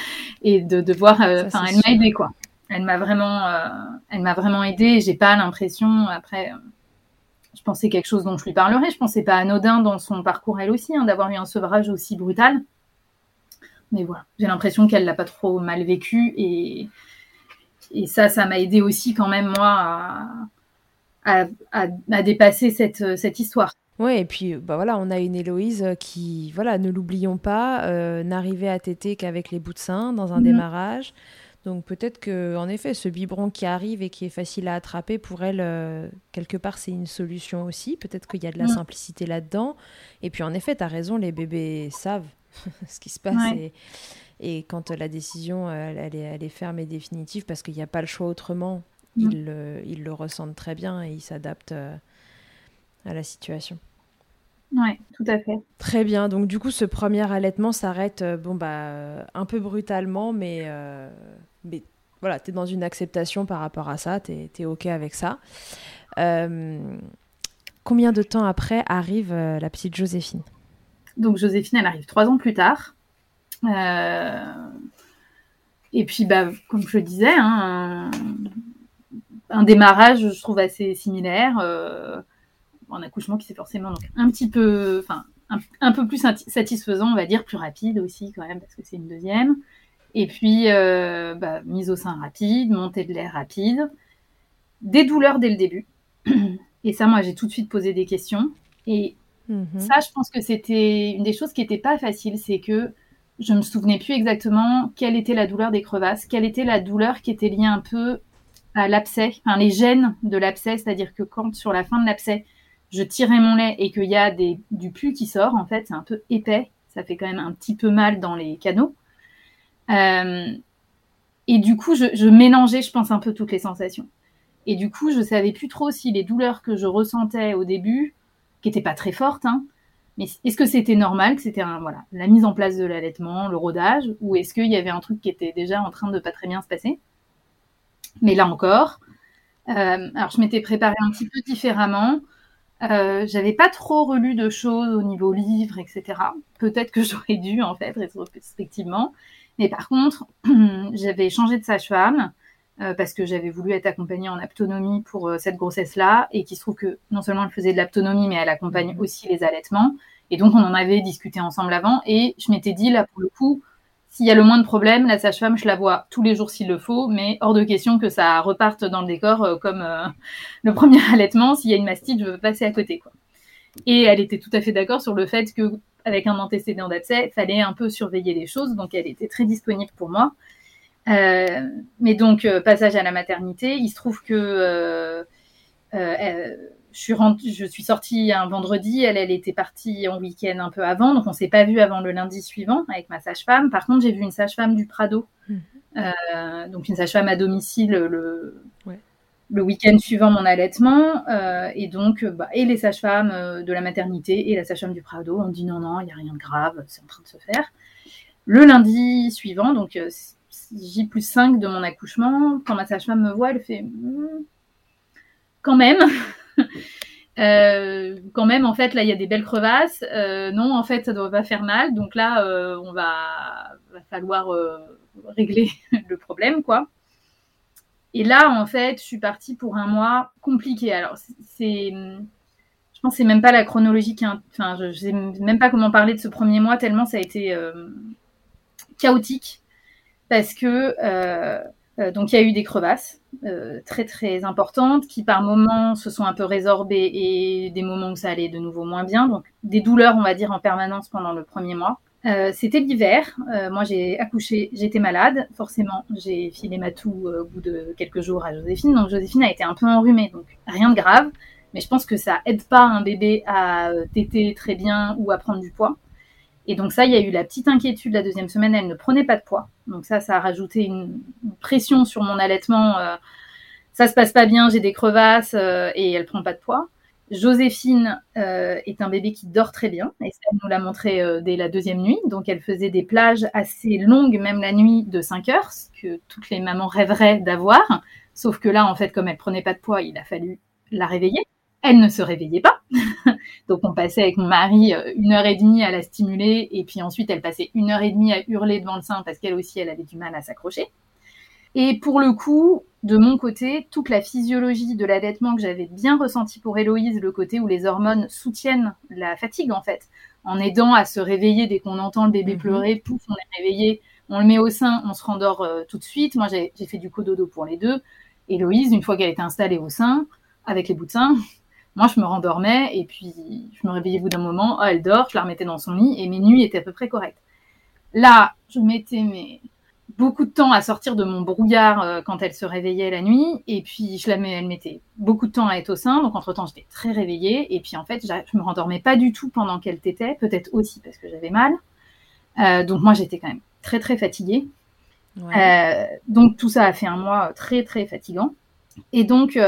et de, de voir. Euh, enfin, elle m'a aidée quoi. Elle m'a vraiment, euh, elle m'a vraiment aidée. J'ai pas l'impression après. Euh, je pensais quelque chose dont je lui parlerais. Je pensais pas anodin dans son parcours elle aussi hein, d'avoir eu un sevrage aussi brutal. Mais voilà, j'ai l'impression qu'elle l'a pas trop mal vécu et et ça, ça m'a aidé aussi quand même moi à, à, à, à dépasser cette, cette histoire. Oui, et puis bah voilà, on a une Héloïse qui, voilà, ne l'oublions pas, euh, n'arrivait à téter qu'avec les bouts de sein dans un mhm. démarrage. Donc peut-être que, en effet, ce biberon qui arrive et qui est facile à attraper, pour elle, euh, quelque part, c'est une solution aussi. Peut-être qu'il y a de la mhm. simplicité là-dedans. Et puis en effet, tu as raison, les bébés savent ce qui se passe. Et, quand la décision, elle, est, elle, est, ferme et définitive, parce qu'il n'y a pas le choix autrement, mhm. ils, ils, le ressentent très bien et ils s'adaptent à la situation. Oui, tout à fait. Très bien. Donc du coup, ce premier allaitement s'arrête euh, bon bah un peu brutalement, mais euh, mais voilà, tu es dans une acceptation par rapport à ça, tu es, OK avec ça. Euh, combien de temps après arrive la petite Joséphine? Donc Joséphine, elle arrive trois ans plus tard. Et puis, bah, comme je le disais, hein, un... un... démarrage, je trouve, assez similaire un accouchement qui s'est forcément donc un petit peu, enfin, un, peu plus satisfaisant, on va dire, plus rapide aussi quand même, parce que c'est une deuxième. Et puis, euh, bah, mise au sein rapide, montée de l'air rapide, des douleurs dès le début. Et ça, moi, j'ai tout de suite posé des questions. Et mhm. ça, je pense que c'était une des choses qui n'était pas facile, c'est que je me souvenais plus exactement quelle était la douleur des crevasses, quelle était la douleur qui était liée un peu à l'abcès, enfin les gènes de l'abcès, c'est-à-dire que quand sur la fin de l'abcès, je tirais mon lait et qu'il y a du pu qui sort, en fait, c'est un peu épais. Ça fait quand même un petit peu mal dans les canaux. Euh, et du coup, je, mélangeais, je pense, un peu toutes les sensations. Et du coup, je savais plus trop si les douleurs que je ressentais au début, qui étaient pas très fortes, hein, mais est-ce que c'était normal, que c'était la mise en place de l'allaitement, le rodage, ou est-ce qu'il y avait un truc qui était déjà en train de pas très bien se passer? Mais là encore, euh, alors je m'étais préparée un petit peu différemment. Euh, j'avais pas trop relu de choses au niveau livre, etc. Peut-être que j'aurais dû, en fait, rétrospectivement. Mais par contre, j'avais changé de sage-femme euh, parce que j'avais voulu être accompagnée en autonomie pour euh, cette grossesse-là et qui se trouve que non seulement elle faisait de l'autonomie, mais elle accompagne mmh. aussi les allaitements. Et donc, on en avait discuté ensemble avant. Et je m'étais dit, là, pour le coup, s'il y a le moins de problèmes, la sage-femme, je la vois tous les jours s'il le faut, mais hors de question que ça reparte dans le décor euh, comme euh, le premier allaitement. S'il y a une mastite, je veux passer à côté. Quoi. Et elle était tout à fait d'accord sur le fait que avec un antécédent d'abcès, il fallait un peu surveiller les choses. Donc, elle était très disponible pour moi. Euh, mais donc, passage à la maternité, il se trouve que je, suis je suis sortie un vendredi, elle, elle était partie en week-end un peu avant, donc on s'est pas vu avant le lundi suivant avec ma sage-femme. Par contre, j'ai vu une sage-femme du Prado, mmh. donc une sage-femme à domicile le, ouais. le week-end suivant mon allaitement. et donc, bah, et les sages-femmes de la maternité et la sage-femme du Prado ont dit non, non, il n'y a rien de grave, c'est en train de se faire. Le lundi suivant, donc J plus 5 de mon accouchement, quand ma sage-femme me voit, elle fait hmm, quand même. Euh, quand même, en fait, là, il y a des belles crevasses. Euh, non, en fait, ça doit pas faire mal. Donc là, euh, on va, falloir régler le problème, quoi. Et là, en fait, je suis partie pour un mois compliqué. Alors, c'est, je pense, c'est même pas la chronologie qui, enfin, je, je sais même pas comment parler de ce premier mois tellement ça a été chaotique parce que euh, euh, donc il y a eu des crevasses euh, très très importantes qui par moments se sont un peu résorbées et des moments où ça allait de nouveau moins bien. Donc des douleurs on va dire en permanence pendant le premier mois. Euh, c'était l'hiver. Euh, moi, j'ai accouché, j'étais malade. Forcément, j'ai filé ma toux au bout de quelques jours à Joséphine. Donc, Joséphine a été un peu enrhumée. Donc, rien de grave. Mais je pense que ça aide pas un bébé à téter très bien ou à prendre du poids. Et donc ça, il y a eu la petite inquiétude la deuxième semaine, elle ne prenait pas de poids. Donc ça, ça a rajouté une, pression sur mon allaitement. Euh, ça se passe pas bien, j'ai des crevasses euh, et elle prend pas de poids. Joséphine euh, est un bébé qui dort très bien et ça, nous l'a montré dès la deuxième nuit. Donc elle faisait des plages assez longues, même la nuit de 5 heures, ce que toutes les mamans rêveraient d'avoir. Sauf que là, en fait, comme elle prenait pas de poids, il a fallu la réveiller elle ne se réveillait pas. Donc on passait avec mon mari euh, une heure et demie à la stimuler et puis ensuite elle passait une heure et demie à hurler devant le sein parce qu'elle aussi elle avait du mal à s'accrocher. Et pour le coup, de mon côté, toute la physiologie de l'allaitement que j'avais bien ressenti pour Héloïse, le côté où les hormones soutiennent la fatigue en fait, en aidant à se réveiller dès qu'on entend le bébé mhm. pleurer, pouf, on est réveillé, on le met au sein, on se rendort euh, tout de suite. Moi j'ai fait du cododo pour les deux. Héloïse, une fois qu'elle était installée au sein, avec les bouts de sein, moi, je me rendormais et puis je me réveillais au bout d'un moment. Oh, elle dort, je la remettais dans son lit et mes nuits étaient à peu près correctes. Là, je mettais mes... beaucoup de temps à sortir de mon brouillard euh, quand elle se réveillait la nuit et puis je la mets, elle mettait beaucoup de temps à être au sein. Donc entre temps, j'étais très réveillée et puis en fait, je me rendormais pas du tout pendant qu'elle tétait, peut-être aussi parce que j'avais mal. Euh, donc moi, j'étais quand même très très fatiguée. Euh, donc tout ça a fait un mois très très fatigant. Et donc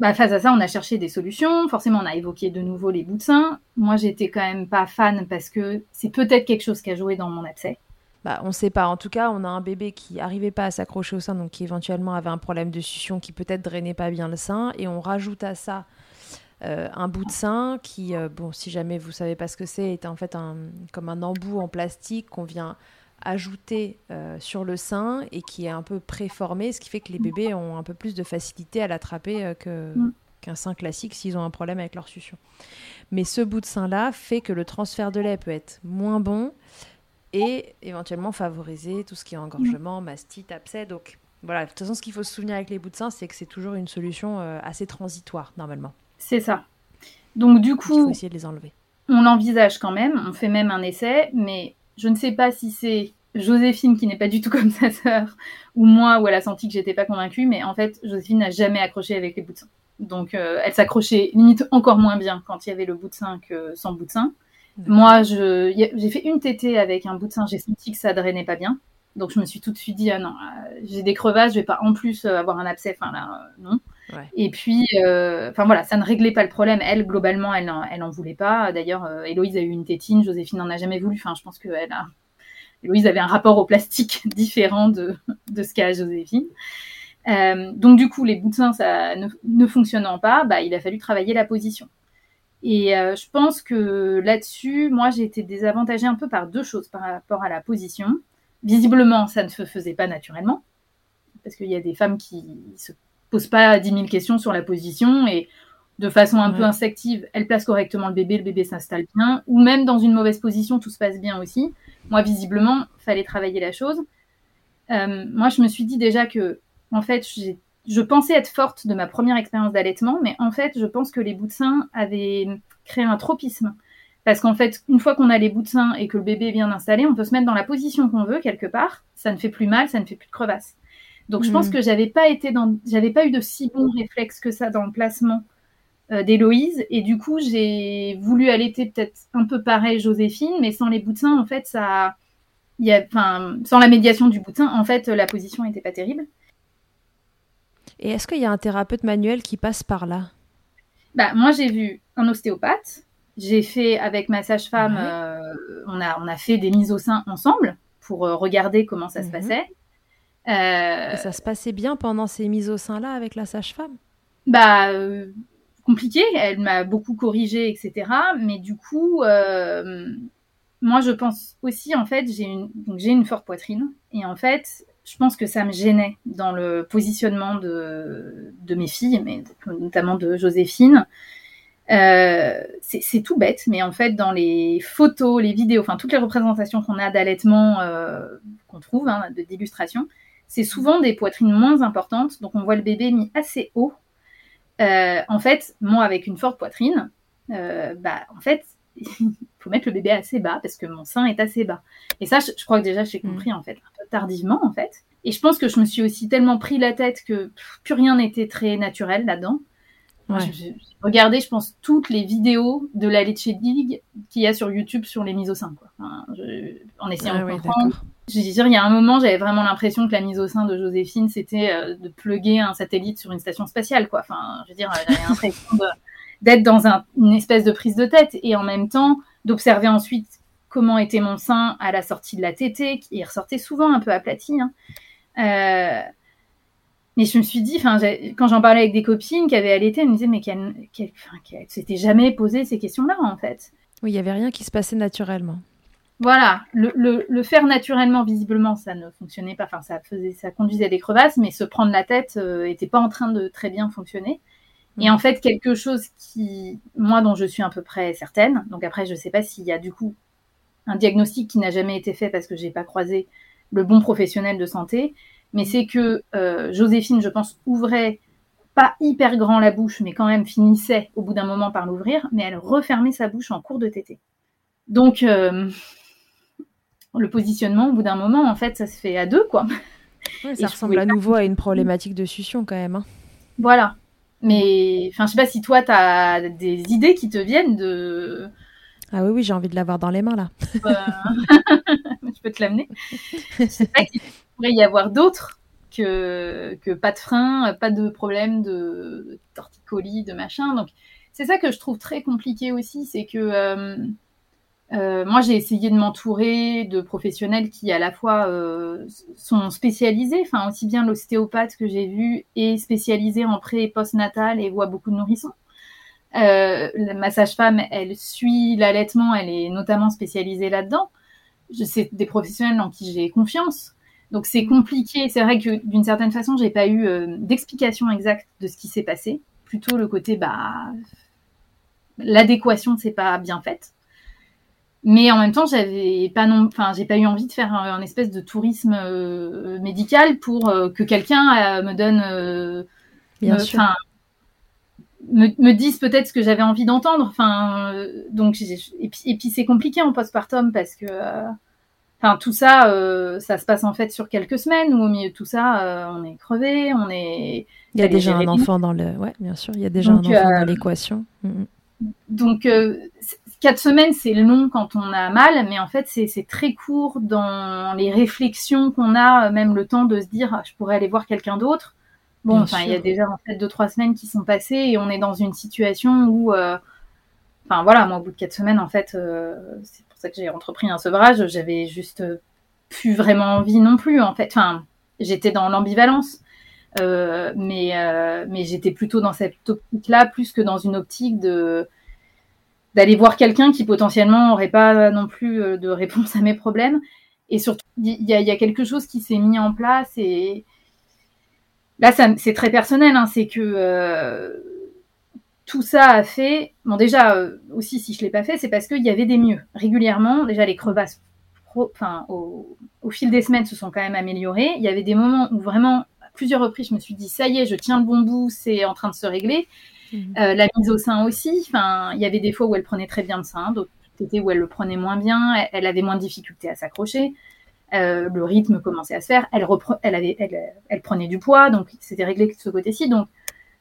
bah, face à ça, on a cherché des solutions. Forcément, on a évoqué de nouveau les bouts de sein. Moi, j'étais quand même pas fan parce que c'est peut-être quelque chose qui a joué dans mon abcès. Bah, on ne sait pas. En tout cas, on a un bébé qui n'arrivait pas à s'accrocher au sein, donc qui éventuellement avait un problème de succion qui peut-être drainait pas bien le sein. Et on rajoute à ça euh, un bout de sein qui, euh, bon, si jamais vous savez pas ce que c'est, est en fait comme un embout en plastique qu'on vient ajouté euh, sur le sein et qui est un peu préformé, ce qui fait que les bébés ont un peu plus de facilité à l'attraper euh, que, mm. qu'un sein classique s'ils ont un problème avec leur succion. Mais ce bout de sein-là fait que le transfert de lait peut être moins bon et éventuellement favoriser tout ce qui est engorgement, mm. mastite, abcès. Donc voilà, de toute façon, ce qu'il faut se souvenir avec les bouts de sein, c'est que c'est toujours une solution euh, assez transitoire normalement. C'est ça. Donc du coup, il faut essayer de les enlever. On l'envisage quand même, on fait même un essai, mais je ne sais pas si c'est Joséphine qui n'est pas du tout comme sa sœur, ou moi où elle a senti que j'étais pas convaincue, mais en fait, Joséphine n'a jamais accroché avec les bouts de sein. Donc, euh, elle s'accrochait limite encore moins bien quand il y avait le bout de sein que sans bout de sein. Moi, j'ai fait une tétée avec un bout de sein, j'ai senti que ça drainait pas bien. Donc, je me suis tout de suite dit, ah non, euh, j'ai des crevasses, je vais pas en plus euh, avoir un abcès, enfin là, non. Et puis, enfin voilà, ça ne réglait pas le problème. Elle, globalement, elle, elle en voulait pas. D'ailleurs, Héloïse a eu une tétine, Joséphine n'en a jamais voulu. Enfin, je pense qu'elle a Louise avait un rapport au plastique différent de, ce qu'a Joséphine. Euh, donc du coup, les bouts de sein, ça ne, fonctionnant pas, bah, il a fallu travailler la position. Et euh, je pense que là-dessus, moi, j'ai été désavantagée un peu par deux choses par rapport à la position. Visiblement, ça ne se faisait pas naturellement, parce qu'il y a des femmes qui se posent pas 10 000 questions sur la position, et de façon un peu instinctive, elle place correctement le bébé, le bébé s'installe bien, ou même dans une mauvaise position, tout se passe bien aussi. Moi, visiblement, fallait travailler la chose. Euh, moi, je me suis dit déjà que, en fait, je pensais être forte de ma première expérience d'allaitement, mais en fait, je pense que les bouts de sein avaient créé un tropisme. Parce qu'en fait, une fois qu'on a les bouts de sein et que le bébé vient d'installer, on peut se mettre dans la position qu'on veut quelque part. Ça ne fait plus mal, ça ne fait plus de crevasse. Donc, je pense hmm. que j'avais pas été dans, j'avais pas eu de si bons réflexes que ça dans le placement euh, d'Héloïse. Et du coup, j'ai voulu allaiter peut-être un peu pareil Joséphine, mais sans les sein, en fait, ça, il y a, enfin, sans la médiation du bout de sein, en fait, la position n'était pas terrible. Et est-ce qu'il y a un thérapeute manuel qui passe par là? Bah, Moi, j'ai vu un ostéopathe. J'ai fait avec ma sage-femme, euh, on, a, on a fait des mises au sein ensemble pour euh, regarder comment ça se mhm. passait. Euh... Et ça se passait bien pendant ces mises au sein-là avec la sage-femme? Bah, euh, compliqué. Elle m'a beaucoup corrigé, etc. Mais du coup, moi, je pense aussi, en fait, j'ai une, j'ai une forte poitrine. Et en fait, je pense que ça me gênait dans le positionnement de, de mes filles, mais notamment de Joséphine. Euh, c'est tout bête, mais en fait, dans les photos, les vidéos, enfin toutes les représentations qu'on a d'allaitement euh, qu'on trouve, hein, d'illustration, c'est souvent des poitrines moins importantes, donc on voit le bébé mis assez haut. Euh, en fait, moi, avec une forte poitrine, bah, en fait, il faut mettre le bébé assez bas parce que mon sein est assez bas. Et ça, je, crois que déjà, j'ai mm. compris en fait un peu tardivement en fait. Et je pense que je me suis aussi tellement pris la tête que plus rien n'était très naturel là-dedans. J'ai regardé, je pense, toutes les vidéos de la Leche League qu'il y a sur YouTube sur les mises au sein, quoi. en essayant de comprendre. Je veux dire, il y a un moment, j'avais vraiment l'impression que la mise au sein de Joséphine, c'était euh, de pluguer un satellite sur une station spatiale, quoi. Enfin, je veux dire, j'avais l'impression d'être dans un, une espèce de prise de tête et en même temps d'observer ensuite comment était mon sein à la sortie de la tétée, qui ressortait souvent un peu aplati. Hein. Euh, mais je me suis dit, quand j'en parlais avec des copines qui avaient allaité, elles me disaient, mais qu'elles ne s'étaient jamais posé ces questions-là, en fait. Oui, il n'y avait rien qui se passait naturellement. Voilà, le, faire naturellement, visiblement, ça ne fonctionnait pas. Enfin, ça faisait, ça conduisait à des crevasses, mais se prendre la tête n'était euh, pas en train de très bien fonctionner. Et en fait, quelque chose qui, moi, dont je suis à peu près certaine, donc après, je ne sais pas s'il y a du coup un diagnostic qui n'a jamais été fait parce que j'ai pas croisé le bon professionnel de santé, mais c'est que euh, Joséphine, je pense, ouvrait pas hyper grand la bouche, mais quand même finissait au bout d'un moment par l'ouvrir, mais elle refermait sa bouche en cours de tétée. Donc, euh, le positionnement, au bout d'un moment, en fait, ça se fait à deux, quoi. ça ressemble à nouveau à une problématique de succion, quand même. Hein. Voilà. Mais, enfin, je sais pas si toi, tu as des idées qui te viennent de... Ah oui, oui, j'ai envie de l'avoir dans les mains, là. je peux te l'amener. Je sais pas qu'il pourrait y avoir d'autres que, que pas de frein, pas de problème de torticolis, de machin. Donc, c'est ça que je trouve très compliqué aussi, c'est que euh, euh, moi, j'ai essayé de m'entourer de professionnels qui, à la fois, euh, sont spécialisés, enfin, aussi bien l'ostéopathe que j'ai vu est spécialisé en pré et post-natal et voit beaucoup de nourrissons. Euh, ma sage-femme, elle suit l'allaitement, elle est notamment spécialisée là-dedans. C'est des professionnels en qui j'ai confiance. Donc c'est compliqué. C'est vrai que d'une certaine façon, j'ai pas eu euh, d'explication exacte de ce qui s'est passé. Plutôt le côté, bah, l'adéquation, c'est pas bien faite. Mais en même temps, j'avais pas non, enfin, j'ai pas eu envie de faire un, espèce de tourisme euh, médical pour euh, que quelqu'un me donne, bien sûr me, me disent peut-être ce que j'avais envie d'entendre. Enfin, euh, donc et puis, et puis c'est compliqué en postpartum parce que, euh, enfin, tout ça, euh, ça se passe en fait sur quelques semaines ou au milieu de tout ça, on est crevé, on est. Il y a déjà un enfant dans le, ouais, bien sûr, il y a déjà un enfant dans l'équation. Mm, mm. Donc quatre semaines, c'est long quand on a mal, mais en fait, c'est très court dans les réflexions qu'on a, même le temps de se dire, ah, je pourrais aller voir quelqu'un d'autre. Bon, enfin, il y a déjà en fait deux trois semaines qui sont passées et on est dans une situation où, euh, enfin voilà, moi au bout de quatre semaines en fait, euh, c'est pour ça que j'ai entrepris un sevrage. J'avais juste plus vraiment envie non plus en fait. Enfin, j'étais dans l'ambivalence, euh, mais mais j'étais plutôt dans cette optique-là plus que dans une optique de d'aller voir quelqu'un qui potentiellement aurait pas non plus de réponse à mes problèmes. Et surtout, il y, a quelque chose qui s'est mis en place et Là, c'est très personnel. Hein, c'est que euh, tout ça a fait. Bon, déjà, euh, aussi, si je ne l'ai pas fait, c'est parce qu'il y avait des mieux. Régulièrement, déjà, les crevasses, au, fil des semaines, se sont quand même améliorées. Il y avait des moments où vraiment, à plusieurs reprises, je me suis dit, ça y est, je tiens le bon bout, c'est en train de se régler. Mhm. Euh, la mise au sein aussi. Enfin, il y avait des fois où elle prenait très bien le sein, d'autres étaient où elle le prenait moins bien. Elle, avait moins de difficultés à s'accrocher. Euh, le rythme commençait à se faire. Elle, elle, avait, elle, elle prenait du poids, donc c'était réglé de ce côté-ci. Donc,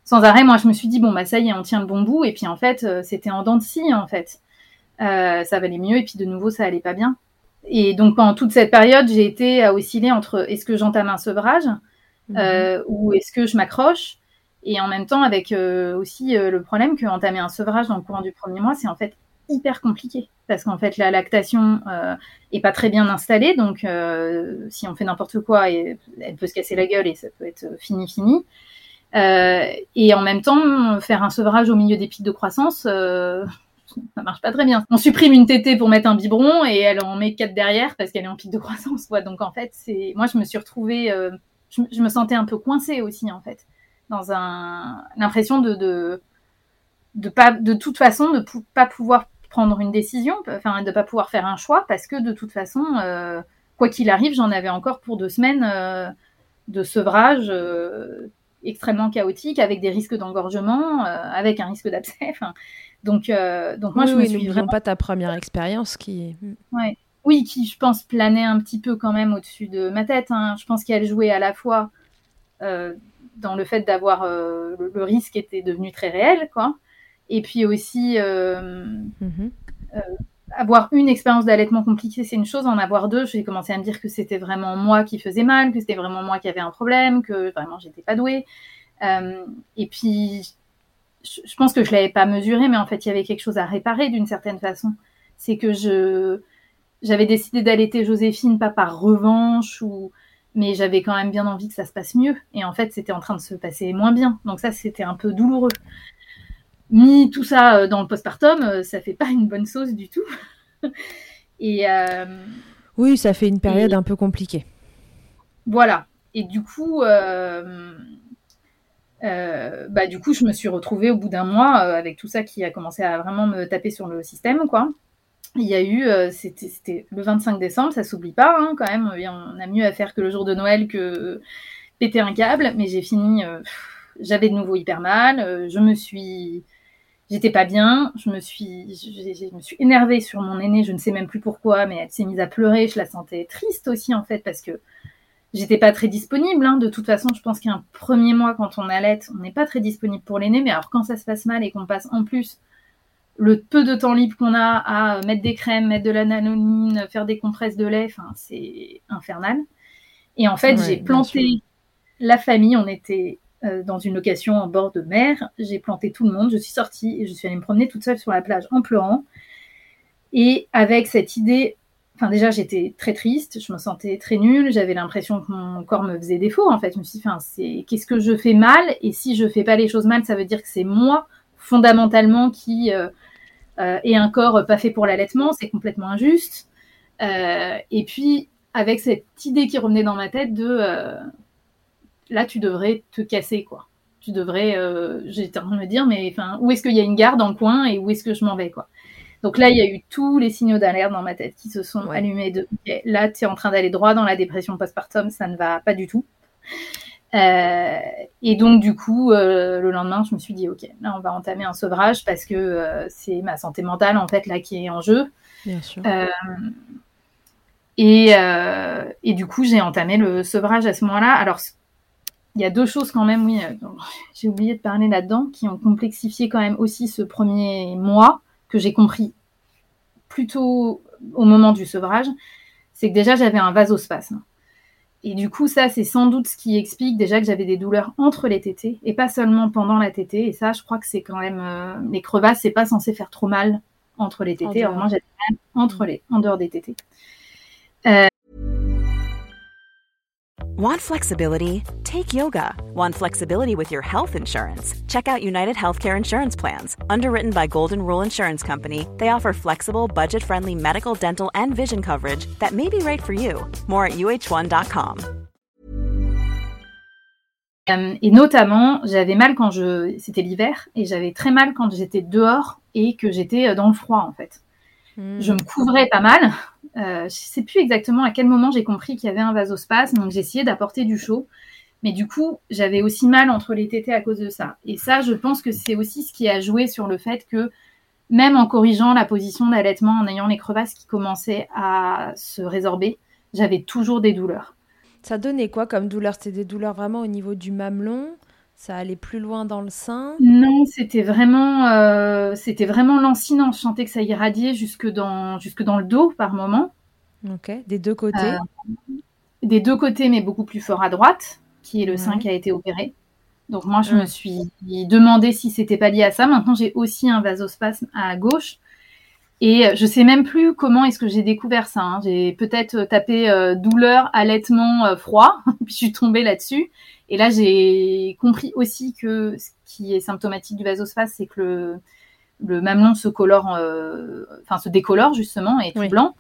sans arrêt, moi, je me suis dit, bon, bah, ça y est, on tient le bon bout. Et puis, en fait, euh, c'était en dents de scie, en fait. Euh, ça valait mieux. Et puis, de nouveau, ça allait pas bien. Et donc, pendant toute cette période, j'ai été à osciller entre est-ce que j'entame un sevrage mhm. euh, ou est-ce que je m'accroche Et en même temps, avec aussi le problème que entamer un sevrage dans le courant du premier mois, c'est en fait hyper compliqué parce qu'en fait la lactation euh, est pas très bien installée donc si on fait n'importe quoi elle peut se casser la gueule et ça peut être fini fini euh, et en même temps, faire un sevrage au milieu des pics de croissance, euh, ça marche pas très bien. On supprime une tétée pour mettre un biberon et elle en met quatre derrière parce qu'elle est en pic de croissance. Quoi. Donc en fait, c'est moi je me suis retrouvée, euh, je, me sentais un peu coincée aussi en fait, dans un l'impression de, de de pas de toute façon de pas pouvoir prendre une décision, enfin de pas pouvoir faire un choix parce que de toute façon, euh, quoi qu'il arrive, j'en avais encore pour deux semaines euh, de sevrage extrêmement chaotique, avec des risques d'engorgement, euh, avec un risque d'abcès. donc, euh, donc moi, je me suis vraiment pas ta première expérience qui. Mm. Ouais. Oui, qui, je pense, planait un petit peu quand même au-dessus de ma tête. Hein. Je pense qu'elle jouait à la fois euh, dans le fait d'avoir le, risque était devenu très réel, quoi. Et puis aussi, mm-hmm avoir une expérience d'allaitement compliquée, c'est une chose. En avoir deux, j'ai commencé à me dire que c'était vraiment moi qui faisais mal, que c'était vraiment moi qui avais un problème, que vraiment j'étais pas douée. Euh, et puis, je, pense que je l'avais pas mesuré, mais en fait, il y avait quelque chose à réparer d'une certaine façon. C'est que je j'avais décidé d'allaiter Joséphine pas par revanche ou mais j'avais quand même bien envie que ça se passe mieux. Et en fait, c'était en train de se passer moins bien. Donc ça, c'était un peu douloureux mis tout ça euh, dans le postpartum, euh, ça fait pas une bonne sauce du tout. et euh, oui, ça fait une période un peu compliquée. Voilà. Et du coup, bah, du coup, je me suis retrouvée au bout d'un mois avec tout ça qui a commencé à vraiment me taper sur le système, quoi. Il y a eu, c'était le 25 décembre, ça s'oublie pas, hein, quand même. On a mieux à faire que le jour de Noël que péter un câble, mais j'ai fini. j'avais de nouveau hyper mal. je me suis j'étais pas bien, je me suis, je, me suis énervée sur mon aînée, je ne sais même plus pourquoi, mais elle s'est mise à pleurer, je la sentais triste aussi en fait parce que j'étais pas très disponible. Hein. De toute façon, je pense qu'un premier mois quand on allait, on n'est pas très disponible pour l'aîné, mais alors quand ça se passe mal et qu'on passe en plus le peu de temps libre qu'on a à mettre des crèmes, mettre de la nanonine, faire des compresses de lait, enfin c'est infernal. Et en fait, j'ai planté la famille, on était euh, dans une location en bord de mer. J'ai planté tout le monde, je suis sortie et je suis allée me promener toute seule sur la plage en pleurant. Et avec cette idée, enfin déjà j'étais très triste, je me sentais très nulle, j'avais l'impression que mon corps me faisait défaut en fait. Je me suis dit, enfin, c'est qu'est-ce que je fais mal? Et si je fais pas les choses mal, ça veut dire que c'est moi fondamentalement qui euh, euh ai un corps pas fait pour l'allaitement, c'est complètement injuste. Euh, et puis avec cette idée qui revenait dans ma tête de là, tu devrais te casser, quoi. Tu devrais, j'étais en train de me dire, mais enfin, où est-ce qu'il y a une gare dans le coin et où est-ce que je m'en vais, quoi. Donc là, il y a eu tous les signaux d'alerte dans ma tête qui se sont allumés de là, tu es en train d'aller droit dans la dépression postpartum, ça ne va pas du tout. Euh, et donc, du coup, euh, le lendemain, je me suis dit, OK, là, on va entamer un sevrage parce que c'est ma santé mentale, en fait, là, qui est en jeu. Bien sûr. Et, et, du coup, j'ai entamé le sevrage à ce moment-là. Alors, il y a deux choses quand même, oui, euh, j'ai oublié de parler là-dedans, qui ont complexifié quand même aussi ce premier mois, que j'ai compris plutôt au moment du sevrage, c'est que déjà j'avais un vasospasme. Et du coup, ça, c'est sans doute ce qui explique déjà que j'avais des douleurs entre les tétés et pas seulement pendant la tétée. Et ça, je crois que c'est quand même euh, les crevasses, c'est pas censé faire trop mal entre les tétés. Alors moi, j'avais entre les, en dehors des tétés. Euh, Want flexibility? Take yoga. Want flexibility with your health insurance? Check out United Healthcare Insurance Plans. Underwritten by Golden Rule Insurance Company, they offer flexible, budget friendly medical, dental, and vision coverage that may be right for you. More at uh1.com. Euh, et notamment, j'avais mal quand je, c'était l'hiver, et j'avais très mal quand j'étais dehors et que j'étais dans le froid en fait. Hmm. Je me couvrais pas mal. Euh, je sais plus exactement à quel moment j'ai compris qu'il y avait un vasospasme, donc j'ai essayé d'apporter du chaud. Mais du coup, j'avais aussi mal entre les tétés à cause de ça. Et ça, je pense que c'est aussi ce qui a joué sur le fait que même en corrigeant la position d'allaitement, en ayant les crevasses qui commençaient à se résorber, j'avais toujours des douleurs. Ça donnait quoi comme douleur? C'était des douleurs vraiment au niveau du mamelon? Ça allait plus loin dans le sein Non, c'était vraiment, euh, c'était vraiment lancinant. Je sentais que ça irradiait jusque dans, jusque dans le dos par moment. Ok, des deux côtés euh, Des deux côtés, mais beaucoup plus fort à droite, qui est le sein qui a été opéré. Donc moi, je me suis demandé si c'était pas lié à ça. Maintenant, j'ai aussi un vasospasme à gauche. Et euh, je sais même plus comment est-ce que j'ai découvert ça. Hein. J'ai peut-être euh, tapé euh, douleur, allaitement, froid, puis je suis tombée là-dessus. Et là, j'ai compris aussi que ce qui est symptomatique du vasospasme, c'est que le, le mamelon se colore, enfin se décolore justement, et tout blanc.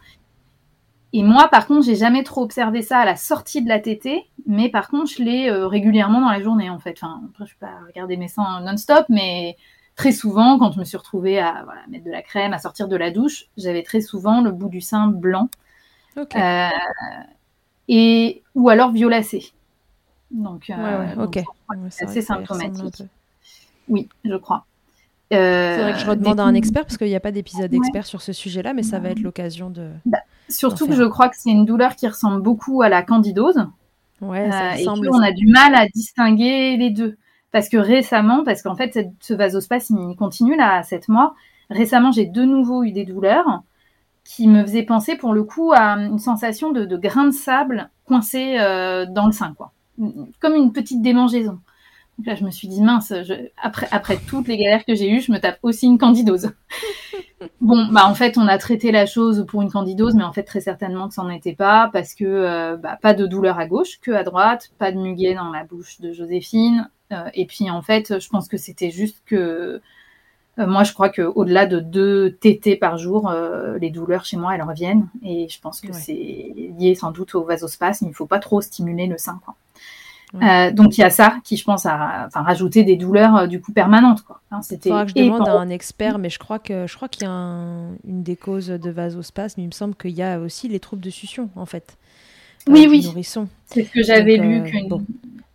Et moi, par contre, j'ai jamais trop observé ça à la sortie de la tétée, mais par contre, je l'ai régulièrement dans la journée, en fait. Enfin, après, je vais pas regarder mes seins non-stop, mais très souvent, quand je me suis retrouvée à voilà, mettre de la crème, à sortir de la douche, j'avais très souvent le bout du sein blanc. Euh, et, ou alors violacé. Donc, euh, c'est assez symptomatique. Oui, je crois. Euh, Faudrait que je redemande à un expert parce qu'il n'y a pas d'épisode expert sur ce sujet-là, mais ça va être l'occasion de. Bah, surtout que je crois que c'est une douleur qui ressemble beaucoup à la candidose. Ouais, ça euh, et on a du mal à distinguer les deux. Parce que récemment, parce qu'en fait, ce vasospasme, il continue là à 7 mois. Récemment, j'ai de nouveau eu des douleurs qui me faisaient penser pour le coup à une sensation de, de grain de sable coincé euh, dans le sein, quoi. Comme une petite démangeaison. Donc là, je me suis dit, mince, après, après toutes les galères que j'ai eues, je me tape aussi une candidose. bon, bah en fait, on a traité la chose pour une candidose, mais en fait, très certainement que ça n'en était pas, parce que euh, bah, pas de douleur à gauche, que à droite, pas de muguet dans la bouche de Joséphine. Euh, et puis, en fait, je pense que c'était juste que... Euh, moi, je crois qu'au-delà de deux tétés par jour, les douleurs chez moi, elles reviennent. Et je pense que c'est lié sans doute au vasospasme. Il ne faut pas trop stimuler le sein. Quoi. Euh, donc il y a ça qui, je pense, a enfin, rajouté des douleurs euh, du coup permanentes. Quoi. Hein, c'était que je demande à un expert, mais je crois que je crois qu'il y a une des causes de vasospasme. Il me semble qu'il y a aussi les troubles de succion en fait. Oui, oui. C'est ce que j'avais lu. Euh,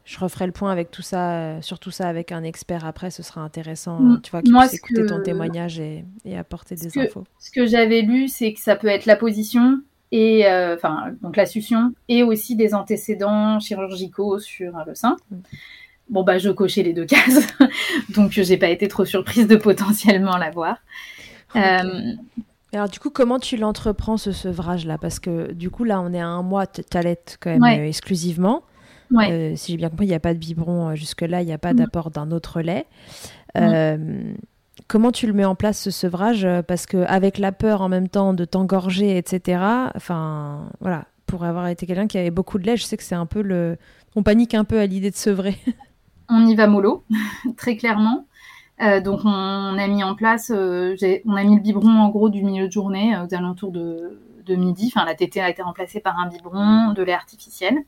je referai le point avec tout ça, sur tout ça avec un expert après. Ce sera intéressant, mm. tu vois, puisse écouter ton témoignage et, apporter des infos. Ce que j'avais lu, c'est que ça peut être la position, et euh, enfin donc la succion et aussi des antécédents chirurgicaux sur le sein. Mm. Bon bah je cochais les deux cases, donc j'ai pas été trop surprise de potentiellement l'avoir. Euh, alors du coup, comment tu l'entreprends ce sevrage là Parce que du coup là, on est à un mois, tu allaites quand même euh, exclusivement. Si j'ai bien compris, il n'y a pas de biberon jusque là, il n'y a pas mm. d'apport d'un autre lait. Mm. Comment tu le mets en place ce sevrage euh, Parce qu'avec la peur en même temps de t'engorger, etc. Enfin, voilà, pour avoir été quelqu'un qui avait beaucoup de lait, je sais que c'est un peu le. On panique un peu à l'idée de sevrer. On y va mollo, très clairement. Euh, donc on, a mis en place, euh, on a mis le biberon en gros du milieu de journée, aux alentours de, de midi. Enfin, la tétée a été remplacée par un biberon, de lait artificiel.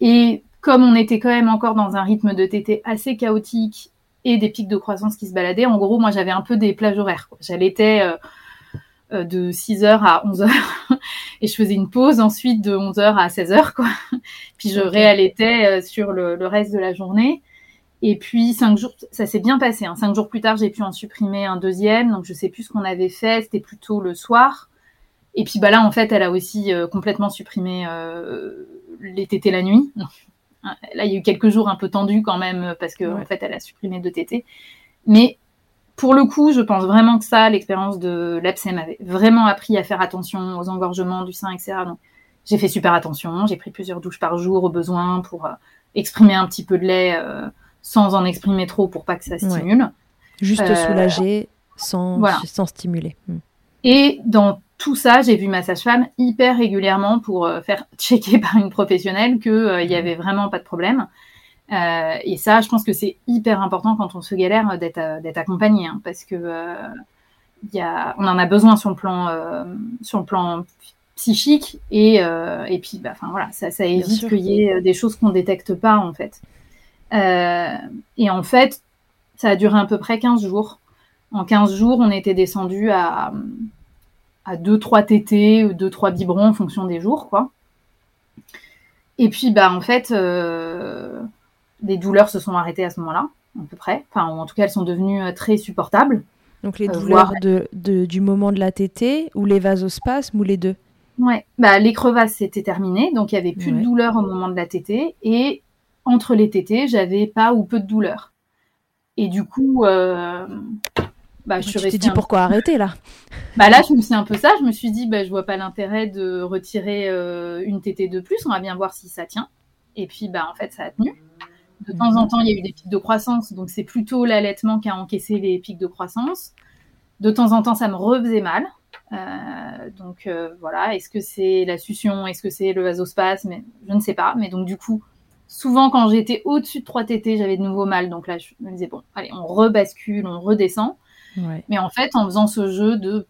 Et comme on était quand même encore dans un rythme de tétée assez chaotique et des pics de croissance qui se baladaient. En gros, moi, j'avais un peu des plages horaires. J'allaitais euh, euh, de 6h à 11h et je faisais une pause ensuite de 11h à 16h. Quoi. Puis je réallaitais euh, sur le, reste de la journée. Et puis cinq jours, ça s'est bien passé. Hein. Cinq jours plus tard, j'ai pu en supprimer un deuxième. Donc je sais plus ce qu'on avait fait. C'était plutôt le soir. Et puis bah là, en fait, elle a aussi complètement supprimé les tétés la nuit. Là, il y a eu quelques jours un peu tendus quand même parce qu'en en fait, elle a supprimé deux tétés. Mais pour le coup, je pense vraiment que ça, l'expérience de l'APSEM m'avait vraiment appris à faire attention aux engorgements du sein, etc. Donc, j'ai fait super attention. J'ai pris plusieurs douches par jour au besoin pour euh, exprimer un petit peu de lait euh, sans en exprimer trop pour pas que ça stimule. Juste euh, soulager sans, sans stimuler. Hmm. Et dans tout ça, j'ai vu ma sage-femme hyper régulièrement pour euh, faire checker par une professionnelle qu'il euh, il y avait vraiment pas de problème. Euh, et ça, je pense que c'est hyper important quand on se galère d'être accompagné, hein, parce que y a, on en a besoin sur le plan sur le plan psychique et et puis bah, voilà, ça, ça évite qu'il y ait des choses qu'on détecte pas en fait. et en fait, ça a duré à peu près 15 jours. En 15 jours, on était descendu à, à 2-3 tétés ou 2-3 biberons en fonction des jours, quoi. Et puis, bah, en fait, euh, les douleurs se sont arrêtées à ce moment-là, à peu près. Enfin, en tout cas, elles sont devenues euh, très supportables. Donc, les euh, douleurs de, du moment de la tétée ou les vasospasmes ou les deux Ouais, bah, les crevasses, c'était terminé. Donc, il n'y avait plus de douleur au moment de la tétée. Et entre les tétés, j'avais pas ou peu de douleur. Et du coup, bah, je suis tu dit pourquoi arrêter là? Bah là, je me suis un peu ça. Je me suis dit, bah, je vois pas l'intérêt de retirer euh, une tétée de plus. On va bien voir si ça tient. Et puis, bah, en fait, ça a tenu. De temps en temps, il y a eu des pics de croissance. Donc, c'est plutôt l'allaitement qui a encaissé les pics de croissance. De temps en temps, ça me refaisait mal. Euh, donc, euh, voilà. Est-ce que c'est la succion? Est-ce que c'est le vasospasme? Je ne sais pas. Mais donc, du coup, souvent, quand j'étais au-dessus de 3 tétés, j'avais de nouveau mal. Donc là, je me disais, bon, allez, on rebascule, on redescend. Mais en fait, en faisant ce jeu de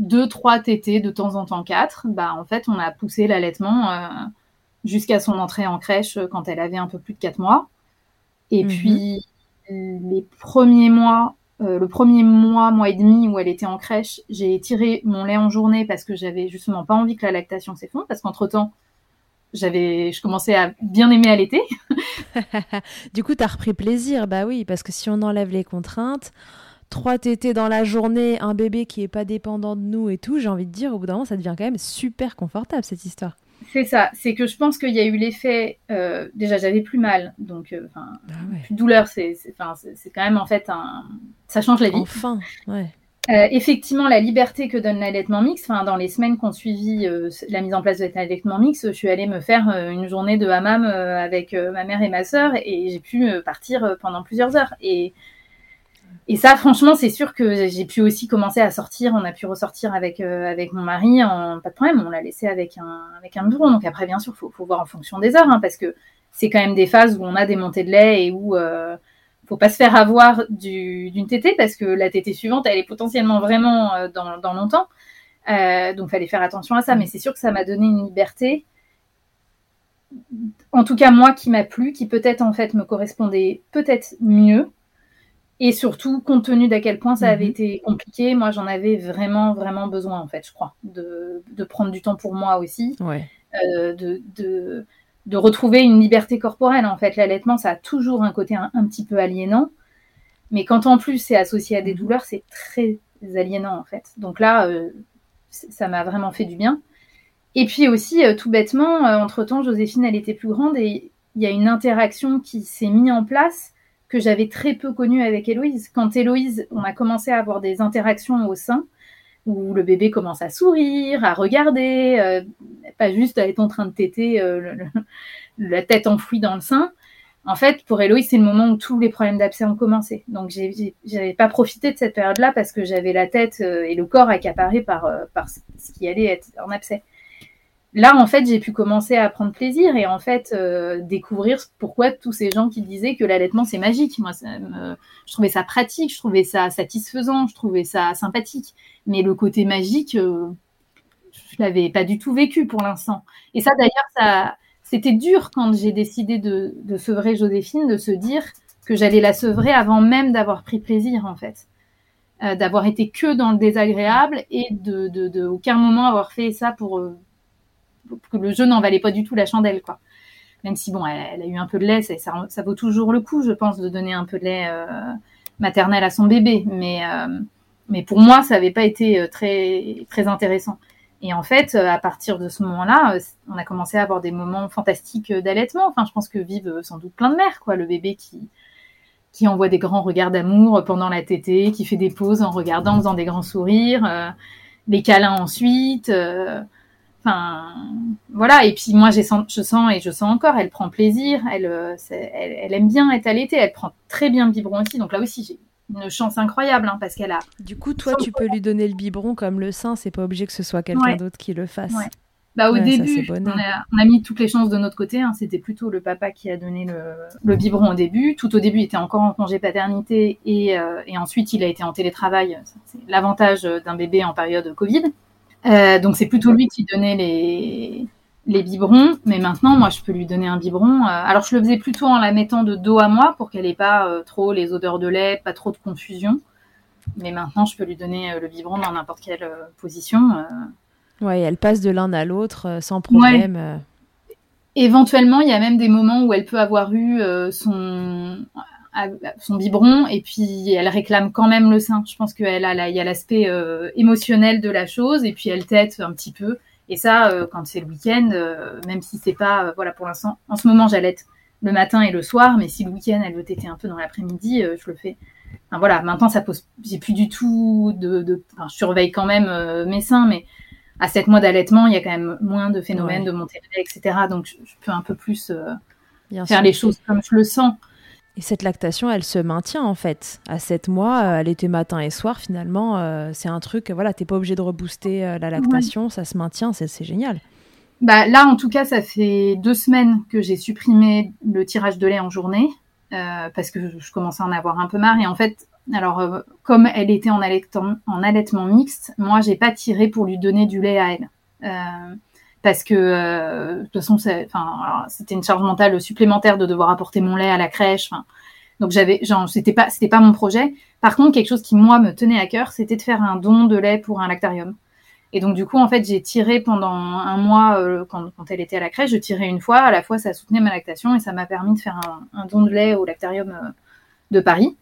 2-3 tétés, de temps en temps 4, bah, en fait, on a poussé l'allaitement euh, jusqu'à son entrée en crèche euh, quand elle avait un peu plus de 4 mois. Et mhm. puis, les premiers mois, euh, le premier mois, mois et demi où elle était en crèche, j'ai tiré mon lait en journée parce que j'avais justement pas envie que la lactation s'effondre, parce qu'entre-temps, j'avais, je commençais à bien aimer allaiter. du coup, tu as repris plaisir, bah oui, parce que si on enlève les contraintes, trois tétés dans la journée, un bébé qui est pas dépendant de nous et tout, j'ai envie de dire, au bout d'un moment, ça devient quand même super confortable cette histoire. C'est ça, c'est que je pense qu'il y a eu l'effet. Euh, déjà, j'avais plus mal, donc euh, ah plus de douleur, c'est quand même en fait un. Ça change la vie. Enfin, ouais. Euh, effectivement, la liberté que donne l'allaitement mix, dans les semaines qui ont suivi la mise en place de l'allaitement mix, je suis allée me faire une journée de hammam avec ma mère et ma sœur et j'ai pu partir pendant plusieurs heures. Et et ça, franchement, c'est sûr que j'ai pu aussi commencer à sortir. On a pu ressortir avec euh, mon mari, pas de problème. On l'a laissé avec un avec. Donc après, bien sûr, faut faut voir en fonction des heures, hein, parce que c'est quand même des phases où on a des montées de lait et où euh, faut pas se faire avoir d'une tétée parce que la tétée suivante, elle est potentiellement vraiment euh, dans, dans longtemps. Euh, donc fallait faire attention à ça. Mais c'est sûr que ça m'a donné une liberté. En tout cas, moi, qui m'a plu, qui peut-être en fait me correspondait peut-être mieux et surtout, compte tenu d'à quel point ça avait mhm. été compliqué, moi j'en avais vraiment, vraiment besoin, en fait, je crois, de, de prendre du temps pour moi aussi, euh, de, de, de, retrouver une liberté corporelle. En fait, l'allaitement, ça a toujours un côté un, petit peu aliénant, mais quand en plus c'est associé à des mhm. douleurs, c'est très aliénant, en fait. Donc là, euh, ça m'a vraiment fait du bien. Et puis aussi, euh, tout bêtement, entre-temps, Joséphine, elle était plus grande et il y a une interaction qui s'est mise en place que j'avais très peu connu avec Héloïse. Quand Héloïse, on a commencé à avoir des interactions au sein, où le bébé commence à sourire, à regarder, euh, pas juste à être en train de téter euh, la tête enfouie dans le sein. En fait, pour Héloïse, c'est le moment où tous les problèmes d'abcès ont commencé. Donc, j'avais pas profité de cette période-là parce que j'avais la tête euh, et le corps accaparés par, par ce qui allait être en abcès là, en fait, j'ai pu commencer à prendre plaisir et en fait euh, découvrir pourquoi tous ces gens qui disaient que l'allaitement c'est magique. Moi, je trouvais ça pratique, je trouvais ça satisfaisant, je trouvais ça sympathique. Mais le côté magique, euh, je l'avais pas du tout vécu pour l'instant. Et ça, d'ailleurs, ça, c'était dur quand j'ai décidé de, de sevrer Joséphine, de se dire que j'allais la sevrer avant même d'avoir pris plaisir, en fait. Euh, d'avoir été que dans le désagréable et de, de, de, aucun moment avoir fait ça pour euh, que le jeu n'en valait pas du tout la chandelle, quoi. Même si, bon, elle, a eu un peu de lait, ça, ça, vaut toujours le coup, je pense, de donner un peu de lait euh, maternel à son bébé. Mais, euh, mais pour moi, ça n'avait pas été euh, très, très intéressant. Et en fait, à partir de ce moment-là, on a commencé à avoir des moments fantastiques d'allaitement. Enfin, je pense que vivent sans doute plein de mères, quoi. Le bébé qui, qui envoie des grands regards d'amour pendant la tétée, qui fait des pauses en regardant, en faisant des grands sourires, les câlins ensuite. Enfin, voilà. Et puis moi, je sens et je sens encore, elle prend plaisir, elle, euh, elle, aime bien être allaitée, elle prend très bien le biberon aussi. Donc là aussi, j'ai une chance incroyable hein, parce qu'elle a. Du coup, toi, tu peux lui donner le biberon comme le sein. C'est pas obligé que ce soit quelqu'un d'autre qui le fasse. Bah, au début, on a, mis toutes les chances de notre côté. Hein. C'était plutôt le papa qui a donné le, biberon au début. Tout au début, il était encore en congé paternité et, euh, et ensuite, il a été en télétravail. C'est l'avantage d'un bébé en période Covid. Euh, donc c'est plutôt lui qui donnait les, les biberons, mais maintenant, moi, je peux lui donner un biberon. alors, je le faisais plutôt en la mettant de dos à moi pour qu'elle ait pas trop les odeurs de lait, pas trop de confusion. Mais maintenant, je peux lui donner le biberon dans n'importe quelle position. Ouais, elle passe de l'un à l'autre sans problème. Éventuellement, il y a même des moments où elle peut avoir eu son son biberon et puis elle réclame quand même le sein. Je pense qu'elle a, il y a l'aspect euh, émotionnel de la chose et puis elle tête un petit peu. Et ça, euh, quand c'est le week-end, euh, même si c'est pas, voilà, pour l'instant, en ce moment j'allaite le matin et le soir, mais si le week-end elle veut téter un peu dans l'après-midi, je le fais. Enfin, voilà, maintenant ça pose, j'ai plus du tout de, de enfin, je surveille quand même mes seins, mais à 7 mois d'allaitement, il y a quand même moins de phénomènes de montée de lait, etc. Donc je, peux un peu plus faire les choses comme je le sens. Et cette lactation, elle se maintient en fait. À 7 mois, euh, elle était matin et soir finalement. Euh, c'est un truc, voilà, t'es pas obligé de rebooster euh, la lactation, ça se maintient, c'est génial. Bah, là, en tout cas, ça fait deux semaines que j'ai supprimé le tirage de lait en journée parce que je, commençais à en avoir un peu marre. Et en fait, alors, comme elle était en allaitement, en allaitement mixte, moi, j'ai pas tiré pour lui donner du lait à elle parce que euh, de toute façon, c'était une charge mentale supplémentaire de devoir apporter mon lait à la crèche. Donc j'avais, genre, c'était pas, c'était pas mon projet. Par contre, quelque chose qui moi me tenait à cœur, c'était de faire un don de lait pour un lactarium. Et donc du coup, en fait, j'ai tiré pendant un mois euh, quand, elle était à la crèche, je tirais une fois. À la fois, ça soutenait ma lactation et ça m'a permis de faire un, un, don de lait au lactarium euh, de Paris.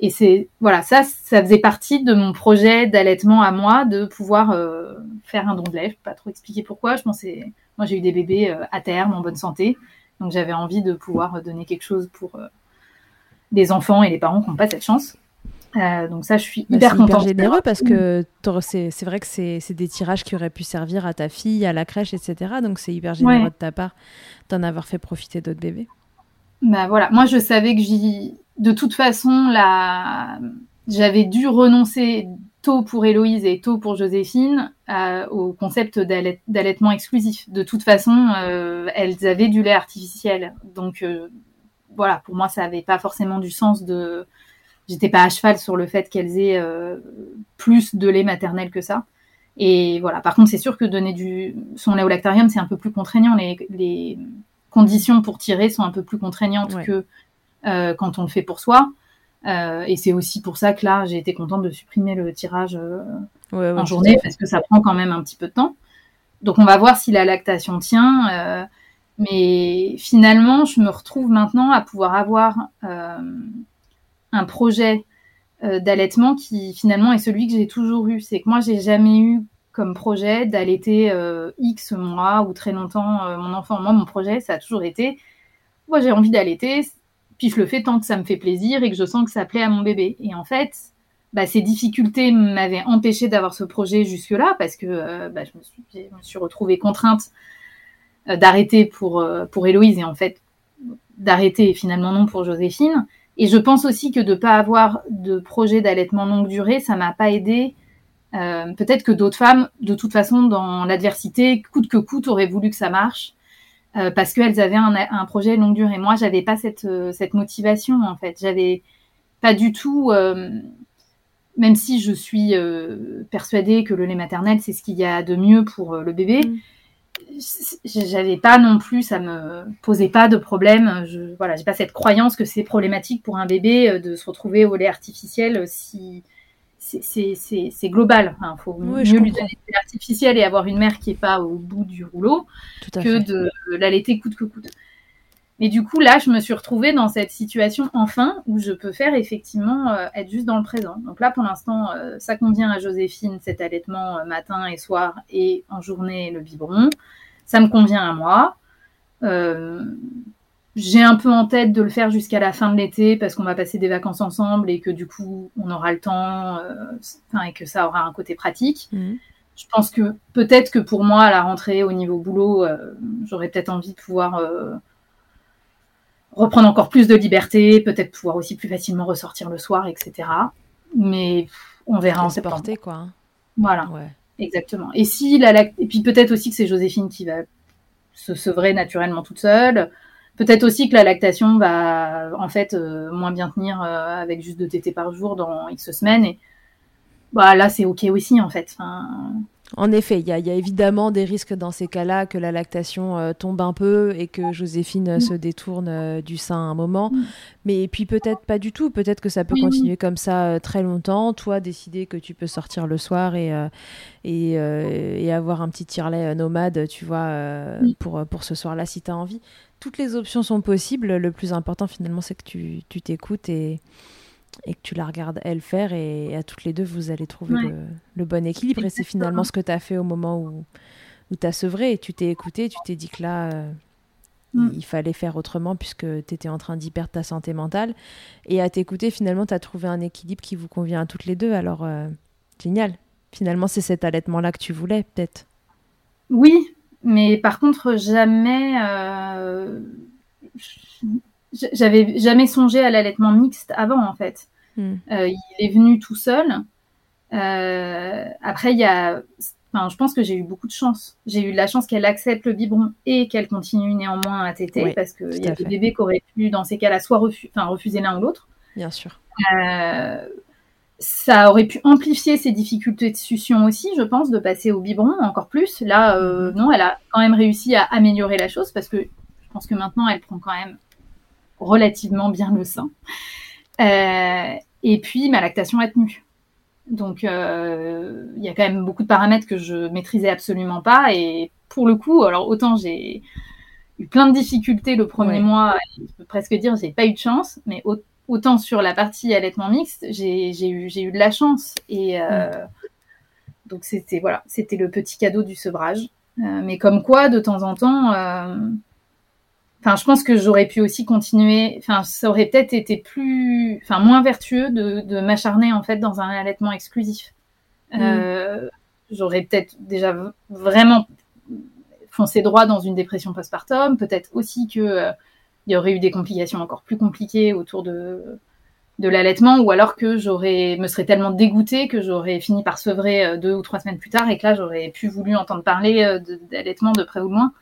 Et c'est voilà, ça, ça faisait partie de mon projet d'allaitement à moi de pouvoir euh, faire un don de lait. Je peux pas trop expliquer pourquoi. Je pensais, moi j'ai eu des bébés euh, à terme en bonne santé, donc j'avais envie de pouvoir donner quelque chose pour euh, des enfants et les parents qui n'ont pas cette chance. donc ça, je suis bah, hyper contente. hyper généreux parce que c'est vrai que c'est des tirages qui auraient pu servir à ta fille, à la crèche, etc. Donc c'est hyper généreux de ta part d'en avoir fait profiter d'autres bébés. Bah voilà, moi je savais que j'y de toute façon, la... j'avais dû renoncer tôt pour Héloïse et tôt pour Joséphine euh, au concept d'allaitement exclusif. De toute façon, euh, elles avaient du lait artificiel. Donc euh, voilà, pour moi, ça n'avait pas forcément du sens de... J'étais pas à cheval sur le fait qu'elles aient plus de lait maternel que ça. Et voilà. Par contre, c'est sûr que donner du son lait au lactarium, c'est un peu plus contraignant. Les, les, conditions pour tirer sont un peu plus contraignantes que euh, quand on le fait pour soi. Euh, et c'est aussi pour ça que là, j'ai été contente de supprimer le tirage euh, en journée parce que ça prend quand même un petit peu de temps. Donc on va voir si la lactation tient. mais finalement, je me retrouve maintenant à pouvoir avoir un projet d'allaitement qui finalement est celui que j'ai toujours eu. C'est que moi, j'ai jamais eu comme projet d'allaiter X mois ou très longtemps mon enfant. Moi, mon projet, ça a toujours été, moi j'ai envie d'allaiter, puis je le fais tant que ça me fait plaisir et que je sens que ça plaît à mon bébé. Et en fait, bah, ces difficultés m'avaient empêché d'avoir ce projet jusque-là parce que euh, bah, je, me suis, retrouvée contrainte euh, d'arrêter pour, euh, pour Héloïse et en fait d'arrêter finalement non pour Joséphine. Et je pense aussi que de ne pas avoir de projet d'allaitement longue durée, ça m'a pas aidé. Peut-être que d'autres femmes, de toute façon, dans l'adversité, coûte que coûte, auraient voulu que ça marche. Euh, parce qu'elles avaient un, un, projet longue durée. Moi, j'avais pas cette, euh, cette motivation en fait. J'avais pas du tout, euh, même si je suis persuadée que le lait maternel c'est ce qu'il y a de mieux pour le bébé. Mm. J'avais pas non plus, ça me posait pas de problème. Je, voilà, j'ai pas cette croyance que c'est problématique pour un bébé de se retrouver au lait artificiel si c'est global. Il faut mieux lui donner de l'artificiel et avoir une mère qui n'est pas au bout du rouleau que de l'allaiter coûte que coûte. Mais du coup, là, je me suis retrouvée dans cette situation enfin où je peux faire effectivement euh, être juste dans le présent. Donc là, pour l'instant, euh, ça convient à Joséphine, cet allaitement euh, matin et soir et en journée le biberon. Ça me convient à moi j'ai un peu en tête de le faire jusqu'à la fin de l'été parce qu'on va passer des vacances ensemble et que du coup on aura le temps euh, et que ça aura un côté pratique. Mhm. Je pense que peut-être que pour moi à la rentrée au niveau boulot, euh, j'aurais peut-être envie de pouvoir euh, reprendre encore plus de liberté, peut-être pouvoir aussi plus facilement ressortir le soir, etc. Mais on verra en septembre. quoi. Voilà. Exactement. Et si la et puis peut-être aussi que c'est Joséphine qui va se sevrer naturellement toute seule. Peut-être aussi que la lactation va en fait euh, moins bien tenir euh, avec juste deux tétés par jour dans X semaines. Et bah, là, c'est OK aussi en fait. En effet, il y, a évidemment des risques dans ces cas-là que la lactation euh, tombe un peu et que Joséphine mm. se détourne euh, du sein un moment. Mm. Mais puis peut-être pas du tout. Peut-être que ça peut continuer comme ça euh, très longtemps. Toi, décider que tu peux sortir le soir et, et, et, avoir un petit tirelet nomade, tu vois, pour, pour ce soir-là si tu as envie. Toutes les options sont possibles. Le plus important finalement, c'est que tu t'écoutes et et que tu la regardes elle faire. Et à toutes les deux vous allez trouver le, bon équilibre. Et c'est finalement ce que tu as fait au moment où, où tu as sevré tu t'es écouté tu t'es dit que là euh, mm. il, fallait faire autrement puisque tu étais en train d'y perdre ta santé mentale. Et à t'écouter finalement tu as trouvé un équilibre qui vous convient à toutes les deux. Alors euh, génial. Finalement c'est cet allaitement là que tu voulais peut-être. Oui mais par contre jamais euh, j'avais jamais songé à l'allaitement mixte avant en fait. Hmm. Euh, il est venu tout seul. Euh, après, il y a, enfin, je pense que j'ai eu beaucoup de chance. J'ai eu la chance qu'elle accepte le biberon et qu'elle continue néanmoins à téter parce qu'il y a des bébés qui auraient pu, dans ces cas-là, soit enfin, refuser l'un ou l'autre. Bien sûr. Euh, ça aurait pu amplifier ses difficultés de succion aussi, je pense, de passer au biberon encore plus. Là, hmm. non, elle a quand même réussi à améliorer la chose parce que je pense que maintenant, elle prend quand même relativement bien le sein. Euh, et puis ma lactation a tenu. Donc euh, il y a quand même beaucoup de paramètres que je maîtrisais absolument pas. Et pour le coup, alors autant j'ai eu plein de difficultés le premier mois, je peux presque dire j'ai pas eu de chance, mais autant sur la partie allaitement mixte, j'ai eu, eu de la chance. Et euh, donc c'était voilà, c'était le petit cadeau du sevrage. mais comme quoi, de temps en temps, Enfin, je pense que j'aurais pu aussi continuer. Enfin, ça aurait peut-être été plus, enfin, moins vertueux de, de m'acharner en fait dans un allaitement exclusif. Mm. Euh, j'aurais peut-être déjà vraiment foncé droit dans une dépression postpartum. Peut-être aussi que euh, il y aurait eu des complications encore plus compliquées autour de de l'allaitement, ou alors que j'aurais me serais tellement dégoûtée que j'aurais fini par sevrer euh, deux ou trois semaines plus tard et que là j'aurais pu voulu entendre parler d'allaitement de près ou de loin.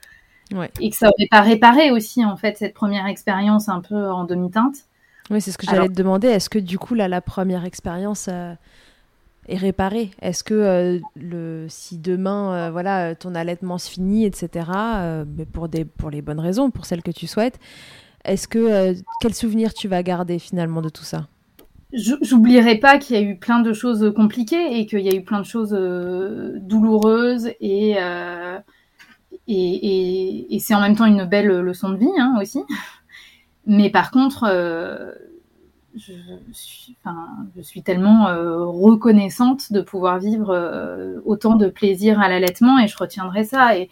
Et que ça aurait pas réparé aussi, en fait, cette première expérience un peu en demi-teinte. Oui, c'est ce que j'allais te demander. Est-ce que du coup, là, la première expérience euh, est réparée Est-ce que euh, le, si demain, euh, voilà, ton allaitement se finit, etc., mais pour, des, pour les bonnes raisons, pour celles que tu souhaites, est-ce que quel souvenir tu vas garder finalement de tout ça? J'oublierai pas qu'il y a eu plein de choses compliquées et qu'il y a eu plein de choses douloureuses et et, et, c'est en même temps une belle leçon de vie hein, aussi. Mais par contre, euh, je, suis, enfin, je suis tellement euh, reconnaissante de pouvoir vivre euh, autant de plaisir à l'allaitement et je retiendrai ça. Et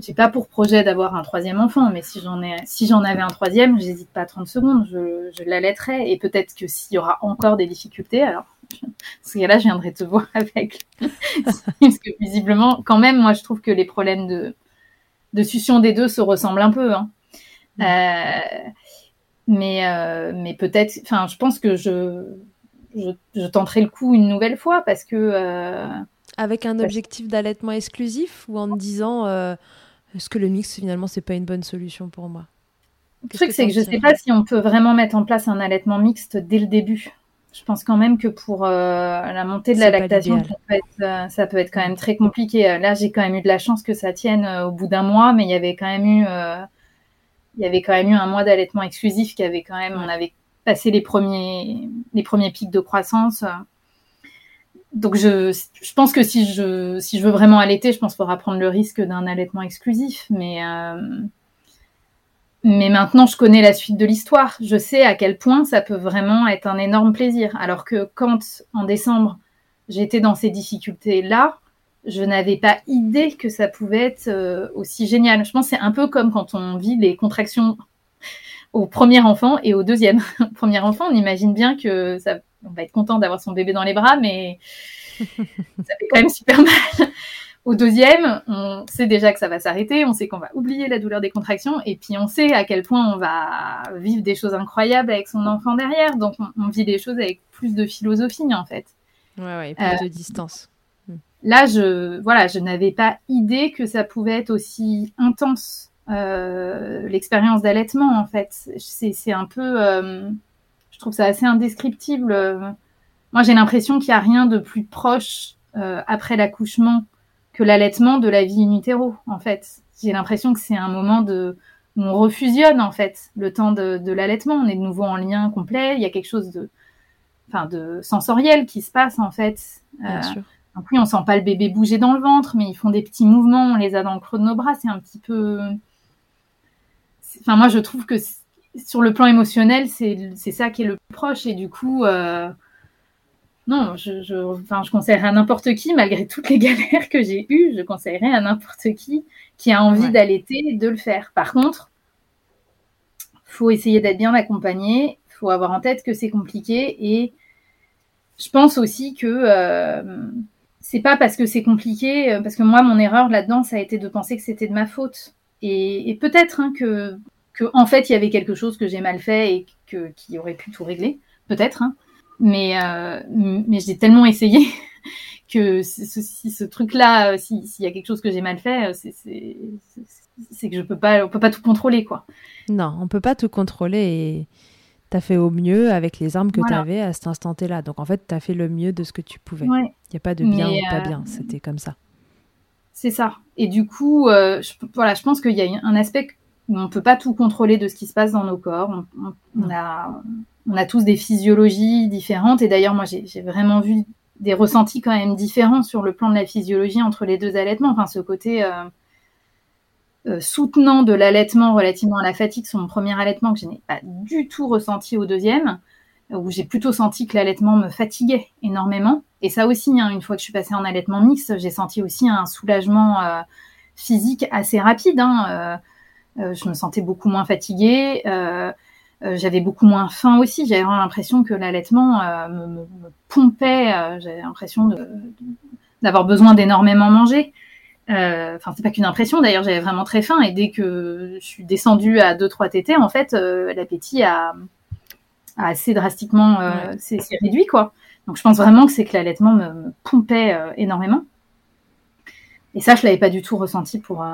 j'ai pas pour projet d'avoir un troisième enfant, mais si j'en ai, si j'en avais un troisième, j'hésite pas 30 secondes, je, je l'allaiterai. Et peut-être que s'il y aura encore des difficultés, alors ce cas-là, je viendrai te voir avec. Parce que visiblement, quand même, moi, je trouve que les problèmes de de succion des deux se ressemblent un peu. Hein. Mm. Euh, mais euh, mais peut-être, enfin, je pense que je, je, tenterai le coup une nouvelle fois parce que. Euh, Avec un objectif d'allaitement exclusif ou en me disant est-ce que le mix finalement c'est pas une bonne solution pour moi? Le truc, c'est que je sais pas si on peut vraiment mettre en place un allaitement mixte dès le début je pense quand même que pour euh, la montée de la lactation, euh, ça peut, être, quand même très compliqué. Euh, là, j'ai quand même eu de la chance que ça tienne au bout d'un mois, mais il y avait quand même eu, il y avait quand même eu un mois d'allaitement exclusif qui avait quand même, on avait passé les premiers, les premiers pics de croissance. Donc je, je pense que si je, si je veux vraiment allaiter, je pense qu'il faudra prendre le risque d'un allaitement exclusif, mais mais maintenant, je connais la suite de l'histoire. Je sais à quel point ça peut vraiment être un énorme plaisir. Alors que quand, en décembre, j'étais dans ces difficultés-là, je n'avais pas idée que ça pouvait être euh, aussi génial. Je pense que c'est un peu comme quand on vit les contractions au premier enfant et au deuxième. au premier enfant, on imagine bien que ça, on va être content d'avoir son bébé dans les bras, mais ça fait quand même super mal. Au deuxième, on sait déjà que ça va s'arrêter, on sait qu'on va oublier la douleur des contractions, et puis on sait à quel point on va vivre des choses incroyables avec son enfant derrière. Donc on, vit des choses avec plus de philosophie en fait. Ouais, ouais, plus de euh, distance. Là, je, voilà, je n'avais pas idée que ça pouvait être aussi intense euh, l'expérience d'allaitement en fait. C'est un peu, euh, je trouve ça assez indescriptible. Moi, j'ai l'impression qu'il n'y a rien de plus proche après l'accouchement que l'allaitement de la vie in utero, en fait. J'ai l'impression que c'est un moment de où on refusionne en fait le temps de, de l'allaitement. On est de nouveau en lien complet. Il y a quelque chose de, enfin, de sensoriel qui se passe en fait. Bien euh, sûr. Donc oui, on sent pas le bébé bouger dans le ventre, mais ils font des petits mouvements. On les a dans le creux de nos bras. C'est un petit peu. Enfin, moi, je trouve que sur le plan émotionnel, c'est ça qui est le plus proche. Et du coup, euh, non, je, je, enfin, je conseillerais à n'importe qui, malgré toutes les galères que j'ai eues, je conseillerais à n'importe qui qui a envie d'allaiter de le faire. Par contre, faut essayer d'être bien accompagné, faut avoir en tête que c'est compliqué et je pense aussi que euh, c'est pas parce que c'est compliqué, euh, parce que moi mon erreur là-dedans ça a été de penser que c'était de ma faute et, peut-être hein, que, en fait il y avait quelque chose que j'ai mal fait et que qui aurait pu tout régler, peut-être. Hein. Mais, euh, mais j'ai tellement essayé que si ce truc-là, euh, s'il y a quelque chose que j'ai mal fait, c'est que je peux pas, on peut pas tout contrôler, quoi. Non, on peut pas tout contrôler tu as fait au mieux avec les armes que tu avais à cet instant-là. Donc en fait, tu as fait le mieux de ce que tu pouvais. Il n'y a pas de bien ou pas bien, c'était comme ça. C'est ça. Et du coup, je, voilà, je pense qu'il y a un aspect où on peut pas tout contrôler de ce qui se passe dans nos corps. on a on a tous des physiologies différentes. Et d'ailleurs, moi, j'ai vraiment vu des ressentis quand même différents sur le plan de la physiologie entre les deux allaitements. Enfin, ce côté euh, euh, soutenant de l'allaitement relativement à la fatigue sur mon premier allaitement que je n'ai pas du tout ressenti au deuxième, où j'ai plutôt senti que l'allaitement me fatiguait énormément. Et ça aussi, hein, une fois que je suis passée en allaitement mixte, j'ai senti aussi un soulagement euh, physique assez rapide. Hein. je me sentais beaucoup moins fatiguée. Euh, j'avais beaucoup moins faim aussi. J'avais vraiment l'impression que l'allaitement euh, me, pompait. Euh, j'avais l'impression d'avoir besoin d'énormément manger. Enfin, c'est pas qu'une impression. D'ailleurs, j'avais vraiment très faim. Et dès que je suis descendue à 2-3 tétés, en fait, l'appétit a, a, assez drastiquement s'est réduit, quoi. Donc, je pense vraiment que c'est que l'allaitement me, me, pompait énormément. Et ça, je l'avais pas du tout ressenti pour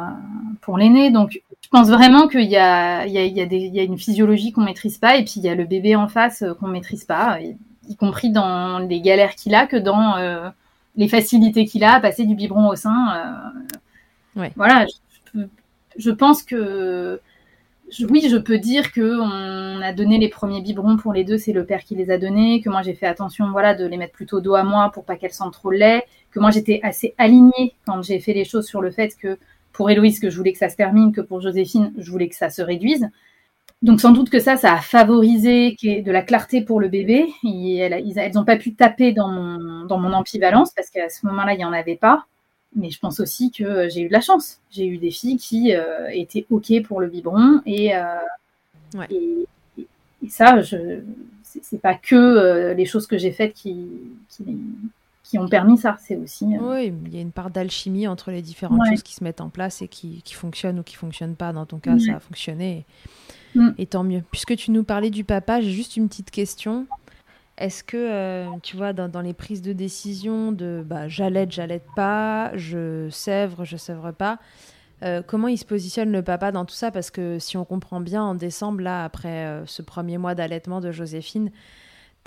pour l'aîné. Donc, je pense vraiment qu'il y a, il y, a, il y, a des, il y a une physiologie qu'on maîtrise pas, et puis il y a le bébé en face euh, qu'on maîtrise pas, y, y compris dans les galères qu'il a que dans euh, les facilités qu'il a à passer du biberon au sein. Euh, ouais. Voilà, je, je, pense que oui, je peux dire que on a donné les premiers biberons pour les deux, c'est le père qui les a donnés, que moi j'ai fait attention, voilà, de les mettre plutôt dos à moi pour pas qu'elles sentent trop le lait, que moi j'étais assez alignée quand j'ai fait les choses sur le fait que pour Héloïse que je voulais que ça se termine, que pour Joséphine, je voulais que ça se réduise. Donc sans doute que ça, ça a favorisé de la clarté pour le bébé. elles n'ont pas pu taper dans mon, dans mon ambivalence parce qu'à ce moment-là, il n'y en avait pas. Mais je pense aussi que j'ai eu de la chance. J'ai eu des filles qui euh, étaient OK pour le biberon. Et, euh, ouais. et, et, ça, je, c'est pas que euh, les choses que j'ai faites qui, qui, qui ont permis ça. C'est aussi. Oui, il y a une part d'alchimie entre les différentes choses qui se mettent en place et qui, qui fonctionnent ou qui fonctionnent pas. Dans ton cas, ça a fonctionné. Mm. Et tant mieux. Puisque tu nous parlais du papa, j'ai juste une petite question. Est-ce que, euh, tu vois, dans, dans, les prises de décision de bah, j'allaite, j'allaite pas, je sèvre, je sèvre pas, euh, comment il se positionne le papa dans tout ça? Parce que si on comprend bien, en décembre, là, après ce premier mois d'allaitement de Joséphine,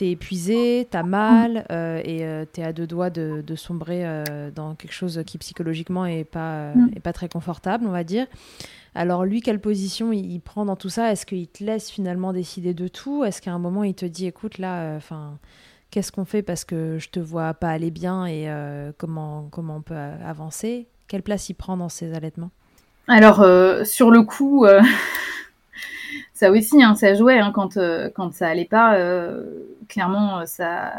t'es épuisé, t'as mal euh, et euh, t'es à deux doigts de, de sombrer euh, dans quelque chose qui psychologiquement est pas, mm. est pas très confortable, on va dire. Alors lui, quelle position il, prend dans tout ça? Est-ce qu'il te laisse finalement décider de tout? Est-ce qu'à un moment il te dit, écoute là, enfin, qu'est-ce qu'on fait parce que je te vois pas aller bien et comment comment on peut avancer? Quelle place il prend dans ses allaitements? Alors sur le coup ça aussi, hein, ça jouait hein, quand, euh, quand ça allait pas. Euh, clairement, euh, ça,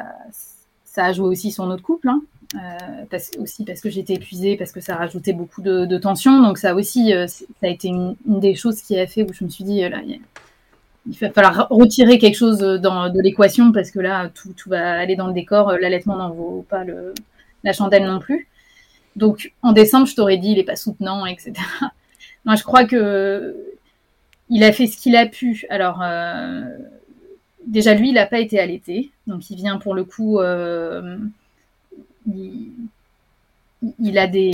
ça a joué aussi sur notre couple. Hein, parce, aussi parce que j'étais épuisée, parce que ça rajoutait beaucoup de, tension. Donc ça aussi, ça a été une, des choses qui a fait où je me suis dit, là, il va falloir retirer quelque chose dans, de l'équation parce que là, tout, tout va aller dans le décor. L'allaitement n'en vaut pas le, la chandelle non plus. Donc en décembre, je t'aurais dit, il est pas soutenant, etc. Moi, je crois que il a fait ce qu'il a pu. Alors, euh, déjà, lui, il n'a pas été allaité. Donc, il vient pour le coup. Euh, il, a des.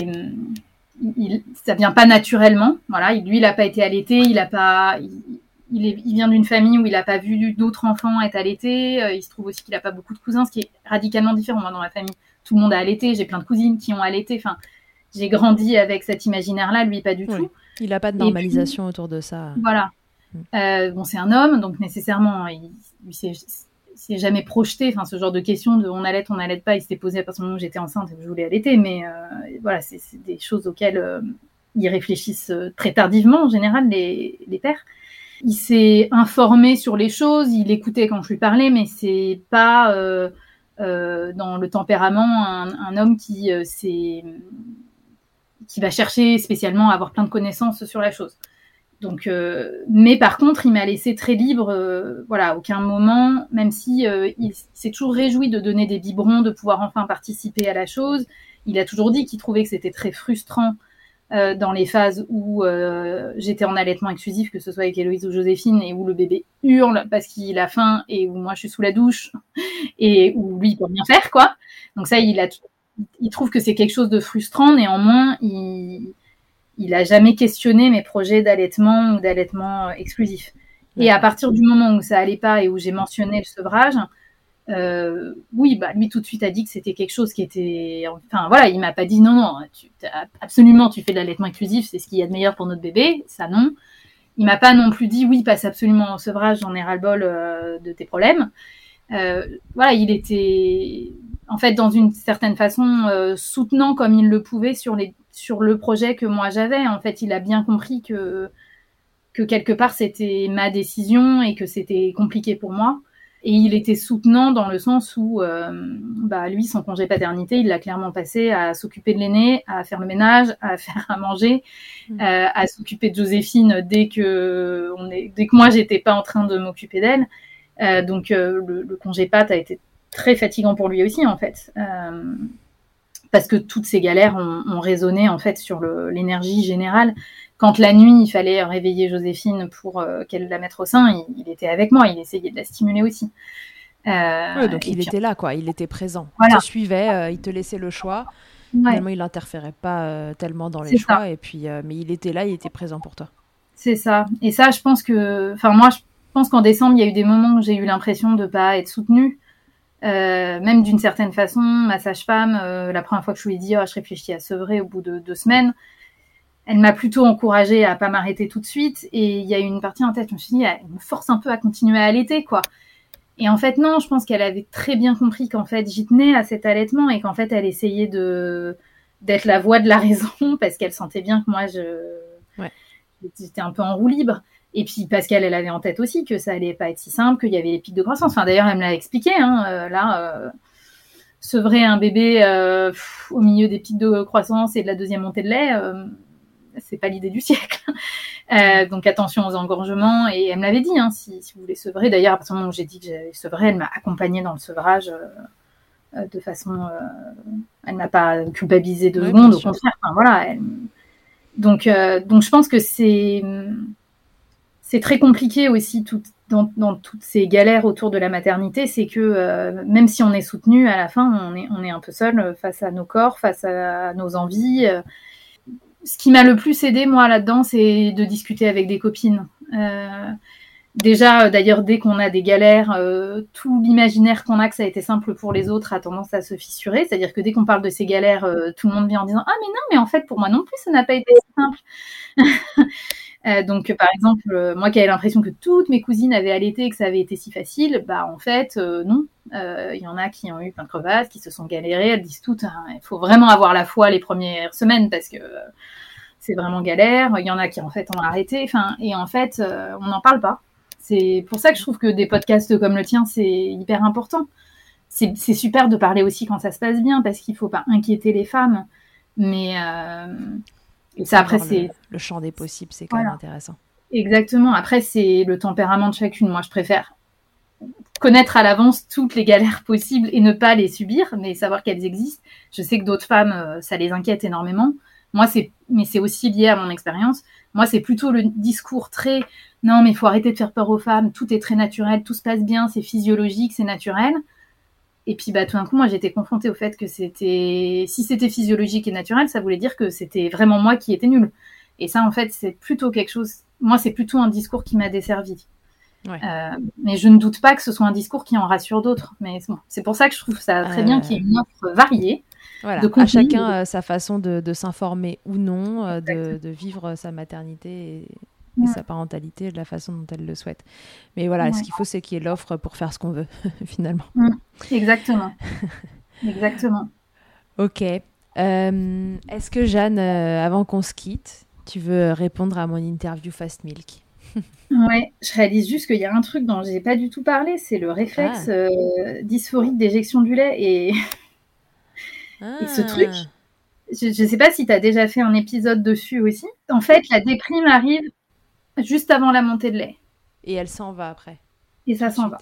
Il, ça vient pas naturellement. Voilà, lui, il n'a pas été allaité. Il a pas. Il, est, il vient d'une famille où il n'a pas vu d'autres enfants être allaités. Euh, il se trouve aussi qu'il n'a pas beaucoup de cousins, ce qui est radicalement différent. Moi, dans ma famille, tout le monde a allaité. J'ai plein de cousines qui ont allaité. Enfin, j'ai grandi avec cet imaginaire-là, lui pas du tout. Il n'a pas de normalisation autour de ça. Voilà. Mm. bon, c'est un homme, donc nécessairement, il, il s'est jamais projeté, enfin ce genre de questions de on allait, on allait pas, il s'était posé à partir du moment où j'étais enceinte et que je voulais allaiter, mais voilà, c'est des choses auxquelles ils réfléchissent très tardivement en général les, les pères. Il s'est informé sur les choses, il écoutait quand je lui parlais, mais c'est pas euh, euh, dans le tempérament un, homme qui euh, qui va chercher spécialement à avoir plein de connaissances sur la chose. Donc, mais par contre, il m'a laissé très libre. voilà, aucun moment, même si il s'est toujours réjoui de donner des biberons, de pouvoir enfin participer à la chose. Il a toujours dit qu'il trouvait que c'était très frustrant euh, dans les phases où euh, j'étais en allaitement exclusif, que ce soit avec Héloïse ou Joséphine, et où le bébé hurle parce qu'il a faim et où moi je suis sous la douche et où lui il peut rien faire quoi. Donc ça, il a, il trouve que c'est quelque chose de frustrant. Néanmoins, il, il a jamais questionné mes projets d'allaitement ou d'allaitement exclusif. Et à partir du moment où ça allait pas et où j'ai mentionné le sevrage, euh, oui, bah lui tout de suite a dit que c'était quelque chose qui était, enfin voilà, il m'a pas dit non non, tu, absolument tu fais de l'allaitement inclusif, c'est ce qu'il y a de meilleur pour notre bébé, ça non. Il m'a pas non plus dit oui passe absolument au sevrage, j'en ai ras le bol euh, de tes problèmes. Euh, voilà, il était en fait dans une certaine façon soutenant comme il le pouvait sur les sur le projet que moi j'avais. En fait, il a bien compris que que quelque part c'était ma décision et que c'était compliqué pour moi. Et il était soutenant dans le sens où, euh, bah, lui, son congé paternité, il l'a clairement passé à s'occuper de l'aîné, à faire le ménage, à faire à manger, mmh. euh, à s'occuper de Joséphine dès que, on est, dès que moi, j'étais pas en train de m'occuper d'elle. Euh, donc, euh, le, le, congé pat a été très fatigant pour lui aussi, en fait. Euh, parce que toutes ces galères ont, ont résonné, en fait, sur l'énergie générale quand la nuit, il fallait réveiller Joséphine pour euh, qu'elle la mette au sein, il, était avec moi, il essayait de la stimuler aussi. Euh, donc il était là, quoi, il était présent. Il te suivait, il te laissait le choix. Finalement, il n'interférait pas tellement dans les choix, et puis, mais il était là, il était présent pour toi. C'est ça. Et ça, je pense que, enfin, moi, je pense qu'en décembre, il y a eu des moments où j'ai eu l'impression de ne pas être soutenue. Même d'une certaine façon, ma sage-femme, la première fois que je lui ai dit, oh, je réfléchis à sevrer au bout de deux semaines, elle m'a plutôt encouragée à pas m'arrêter tout de suite. Et il y a eu une partie en tête, je me suis dit, elle me force un peu à continuer à allaiter, quoi. Et en fait, non, je pense qu'elle avait très bien compris qu'en fait, j'y tenais à cet allaitement et qu'en fait, elle essayait de d'être la voix de la raison parce qu'elle sentait bien que moi, je j'étais un peu en roue libre. Et puis qu'elle elle avait en tête aussi que ça allait pas être si simple, qu'il y avait les pics de croissance. Enfin, d'ailleurs, elle me l'a expliqué. Hein, euh, là, euh, sevrer un bébé euh, au milieu des pics de croissance et de la deuxième montée de lait c'est pas l'idée du siècle. Donc attention aux engorgements. Et elle me l'avait dit, hein, si, si, vous voulez sevrer. D'ailleurs, à partir du moment où j'ai dit que j'allais sevrer, elle m'a accompagnée dans le sevrage de façon. Elle m'a pas culpabilisé deux secondes, au contraire. Enfin, voilà. Elle... Donc, donc je pense que c'est c'est très compliqué aussi dans, toutes ces galères autour de la maternité, c'est que même si on est soutenu, à la fin, on est, un peu seul face à nos corps, face à nos envies ce qui m'a le plus aidé, moi, là-dedans, c'est de discuter avec des copines. Euh, déjà, d'ailleurs, dès qu'on a des galères, euh, tout l'imaginaire qu'on a que ça a été simple pour les autres a tendance à se fissurer. C'est-à-dire que dès qu'on parle de ces galères, euh, tout le monde vient en disant Ah, mais non, mais en fait, pour moi non plus, ça n'a pas été simple. Euh, donc, par exemple, euh, moi qui avais l'impression que toutes mes cousines avaient allaité et que ça avait été si facile, bah en fait, euh, non. Il y en a qui ont eu plein de crevasses, qui se sont galérées. Elles disent toutes, hein, il faut vraiment avoir la foi les premières semaines parce que c'est vraiment galère. Il y en a qui en fait ont arrêté. Et en fait, on n'en parle pas. C'est pour ça que je trouve que des podcasts comme le tien, c'est hyper important. C'est super de parler aussi quand ça se passe bien parce qu'il faut pas inquiéter les femmes. Mais et ça, après, c'est. Le, champ des possibles, c'est quand même intéressant. Exactement. Après, c'est le tempérament de chacune. Moi, je préfère connaître à l'avance toutes les galères possibles et ne pas les subir, mais savoir qu'elles existent. Je sais que d'autres femmes, euh, ça les inquiète énormément. Moi, c'est, mais c'est aussi lié à mon expérience. Moi, c'est plutôt le discours très, non, mais il faut arrêter de faire peur aux femmes. Tout est très naturel, tout se passe bien, c'est physiologique, c'est naturel. Et puis, bah, tout d'un coup, moi, j'étais confrontée au fait que c'était, si c'était physiologique et naturel, ça voulait dire que c'était vraiment moi qui étais nulle. Et ça, en fait, c'est plutôt quelque chose, moi, c'est plutôt un discours qui m'a desservi. Ouais. Euh, mais je ne doute pas que ce soit un discours qui en rassure d'autres. Mais bon, c'est pour ça que je trouve ça très bien qu'il y ait une offre variée. Voilà, à chacun sa façon de, s'informer ou non, de, vivre sa maternité et, sa parentalité de la façon dont elle le souhaite. Mais voilà, ce qu'il faut, c'est qu'il y ait l'offre pour faire ce qu'on veut, finalement. Exactement. Exactement. Ok. Est-ce que Jeanne, avant qu'on se quitte, tu veux répondre à mon interview Fast Milk? Ouais, je réalise juste qu'il y a un truc dont j'ai pas du tout parlé, c'est le réflexe ah. euh, dysphorique d'éjection du lait et... ce truc. Ah. Je, ne sais pas si tu as déjà fait un épisode dessus aussi. En fait, la déprime arrive juste avant la montée de lait. Et elle s'en va après. Et ça s'en va.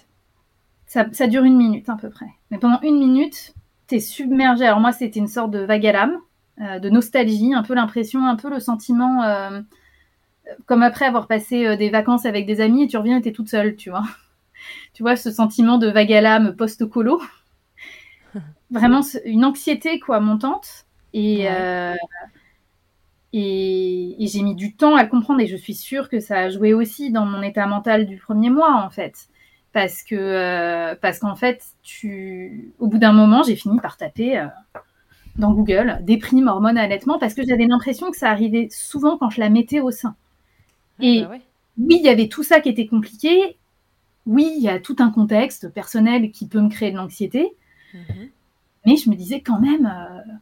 Ça, ça, dure une minute à peu près. Mais pendant une minute, tu es submergé. Alors moi, c'était une sorte de vague à l'âme, euh, de nostalgie, un peu l'impression, un peu le sentiment... Euh, comme après avoir passé euh, des vacances avec des amis et tu reviens et t'es toute seule, tu vois. tu vois, ce sentiment de vague à l'âme post-colo. Vraiment une anxiété, quoi, montante. Et, euh, et, j'ai mis du temps à le comprendre et je suis sûre que ça a joué aussi dans mon état mental du premier mois, en fait. Parce que, euh, parce qu'en fait, tu, au bout d'un moment, j'ai fini par taper dans Google déprime, hormone, allaitement, parce que j'avais l'impression que ça arrivait souvent quand je la mettais au sein. Et bah oui, il y avait tout ça qui était compliqué. Oui, il y a tout un contexte personnel qui peut me créer de l'anxiété. Mhm. Mais je me disais quand même, euh,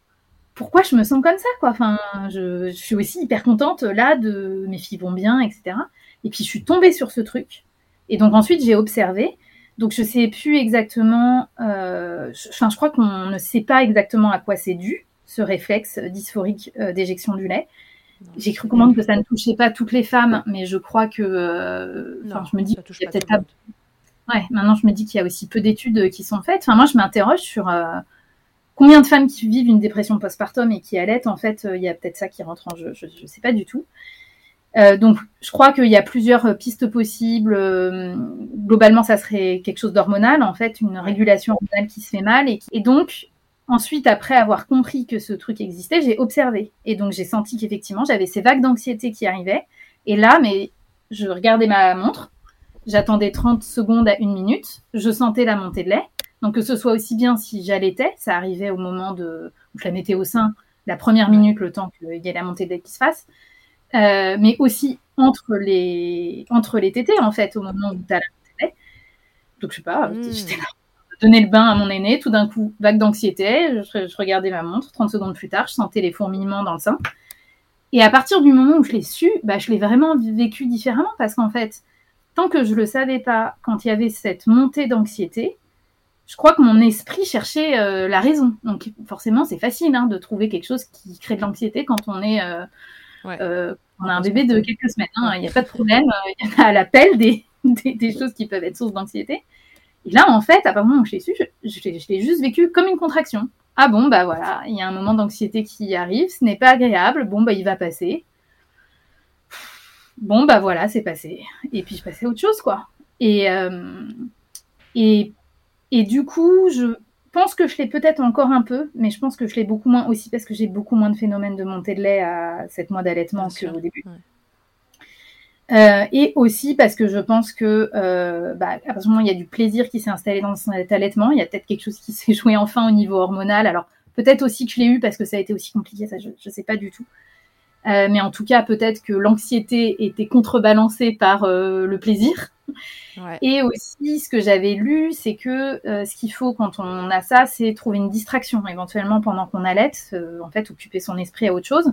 pourquoi je me sens comme ça, quoi? Enfin, je, suis aussi hyper contente là de mes filles vont bien, etc. Et puis je suis tombée sur ce truc. Et donc ensuite j'ai observé. Donc je sais plus exactement. Euh, enfin, je crois qu'on ne sait pas exactement à quoi c'est dû ce réflexe dysphorique euh, d'éjection du lait. J'ai cru comprendre que ça ne touchait pas toutes les femmes, mais je crois que. Euh, je me dis qu'il y a peut-être Ouais, maintenant je me dis qu'il y a aussi peu d'études qui sont faites. Enfin, moi, je m'interroge sur euh, combien de femmes qui vivent une dépression postpartum et qui allaitent. En fait, euh, il y a peut-être ça qui rentre en jeu. Je ne sais pas du tout. donc, je crois qu'il y a plusieurs pistes possibles. globalement, ça serait quelque chose d'hormonal, en fait, une régulation hormonale qui se fait mal. Et, et donc, Ensuite, après avoir compris que ce truc existait, j'ai observé. Et donc, j'ai senti qu'effectivement, j'avais ces vagues d'anxiété qui arrivaient. Et là, mais je regardais ma montre. J'attendais 30 secondes à une minute. Je sentais la montée de lait. Donc, que ce soit aussi bien si j'allaitais, ça arrivait au moment de, où je la mettais au sein, la première minute, le temps qu'il y ait la montée de lait qui se fasse. Euh, mais aussi entre les, entre les tétés, en fait, au moment où tu as la montée. Donc, je sais pas, mmh. j'étais là donner le bain à mon aîné, tout d'un coup, vague d'anxiété, je, regardais ma montre, 30 secondes plus tard, je sentais les fourmillements dans le sein. Et à partir du moment où je l'ai su, bah, je l'ai vraiment vécu différemment parce qu'en fait, tant que je ne le savais pas, quand il y avait cette montée d'anxiété, je crois que mon esprit cherchait euh, la raison. Donc forcément, c'est facile hein, de trouver quelque chose qui crée de l'anxiété quand on est, euh, euh, on a un bébé de quelques semaines. Hein. Il n'y a pas de problème. Il y a à l'appel des, des, choses qui peuvent être source d'anxiété. Et là, en fait, à partir du moment où je l'ai su, je, l'ai juste vécu comme une contraction. Ah bon, bah voilà, il y a un moment d'anxiété qui arrive, ce n'est pas agréable, bon, bah il va passer. Bon, bah voilà, c'est passé. Et puis je passais à autre chose, quoi. Et, et, et du coup, je pense que je l'ai peut-être encore un peu, mais je pense que je l'ai beaucoup moins aussi parce que j'ai beaucoup moins de phénomènes de montée de lait à 7 mois d'allaitement qu'au début. Euh, et aussi parce que je pense que euh, bah, à partir du moment où il y a du plaisir qui s'est installé dans cet allaitement, il y a peut-être quelque chose qui s'est joué enfin au niveau hormonal. Alors peut-être aussi que je l'ai eu parce que ça a été aussi compliqué, ça je ne sais pas du tout. Euh, mais en tout cas, peut-être que l'anxiété était contrebalancée par euh, le plaisir. Ouais. Et aussi, ce que j'avais lu, c'est que euh, ce qu'il faut quand on a ça, c'est trouver une distraction éventuellement pendant qu'on allaite, en fait, occuper son esprit à autre chose.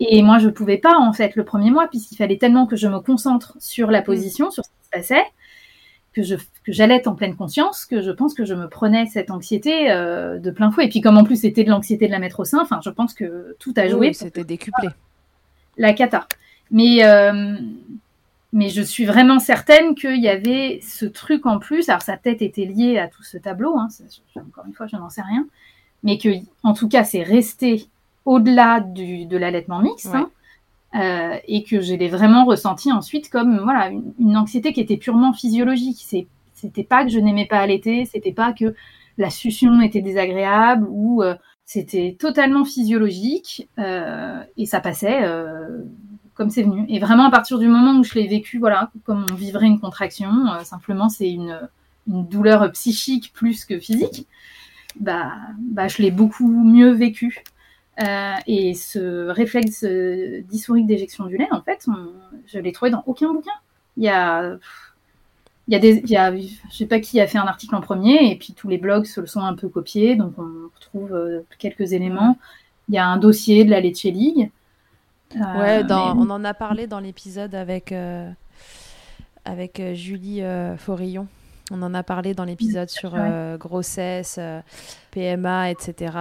Et moi, je pouvais pas, en fait, le premier mois, puisqu'il fallait tellement que je me concentre sur la mm. position, sur ce qui se passait, que je que j'allais en pleine conscience, que je pense que je me prenais cette anxiété euh, de plein fouet. Et puis, comme en plus c'était de l'anxiété de la mettre au sein, enfin, je pense que tout a joué. Oui, c'était décuplé. La cata. Mais euh, mais je suis vraiment certaine qu'il y avait ce truc en plus. Alors, sa tête était liée à tout ce tableau. Hein, encore une fois, je n'en sais rien. Mais que, en tout cas, c'est resté au-delà de l'allaitement mixte. Hein, euh, et que je l'ai vraiment ressenti ensuite comme voilà une, anxiété qui était purement physiologique. C'était pas que je n'aimais pas allaiter, c'était pas que la succion était désagréable ou euh, c'était totalement physiologique euh, et ça passait comme c'est venu. Et vraiment à partir du moment où je l'ai vécu, voilà, comme on vivrait une contraction, simplement c'est une, une douleur psychique plus que physique. bah, bah, je l'ai beaucoup mieux vécu. et ce réflexe dysphorique d'éjection du lait, en fait, je l'ai trouvé dans aucun bouquin. Il y a, il y a des, il y a, je sais pas qui a fait un article en premier, et puis tous les blogs se le sont un peu copiés, donc on retrouve quelques éléments. Il y a un dossier de la Leche League. Ouais, dans, on en a parlé dans l'épisode avec avec euh, Julie euh, Forillon. On en a parlé dans l'épisode sur euh, grossesse, PMA, etc.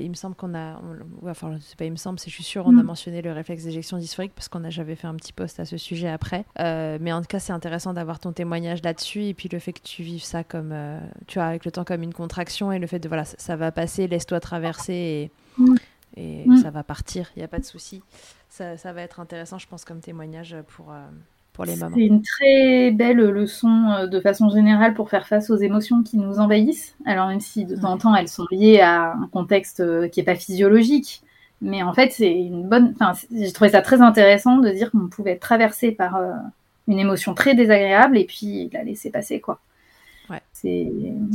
il me semble qu'on a, enfin c'est pas il me semble, c'est je suis sûre, on a mm. mentionné le réflexe d'éjection dysphorique parce qu'on a j'avais fait un petit post à ce sujet après. mais en tout cas, c'est intéressant d'avoir ton témoignage là-dessus et puis le fait que tu vives ça comme, tu vois, avec le temps comme une contraction et le fait de voilà, ça, va passer, laisse-toi traverser et, mm. Et mm. ça va partir, il n'y a pas de souci. Ça, ça, va être intéressant, je pense, comme témoignage pour c'est une très belle leçon euh, de façon générale pour faire face aux émotions qui nous envahissent. Alors même si de temps en temps elles sont liées à un contexte euh, qui n'est pas physiologique, mais en fait c'est une bonne. Enfin, j'ai trouvé ça très intéressant de dire qu'on pouvait être traversé par euh, une émotion très désagréable et puis la laisser passer quoi. Ouais. C'est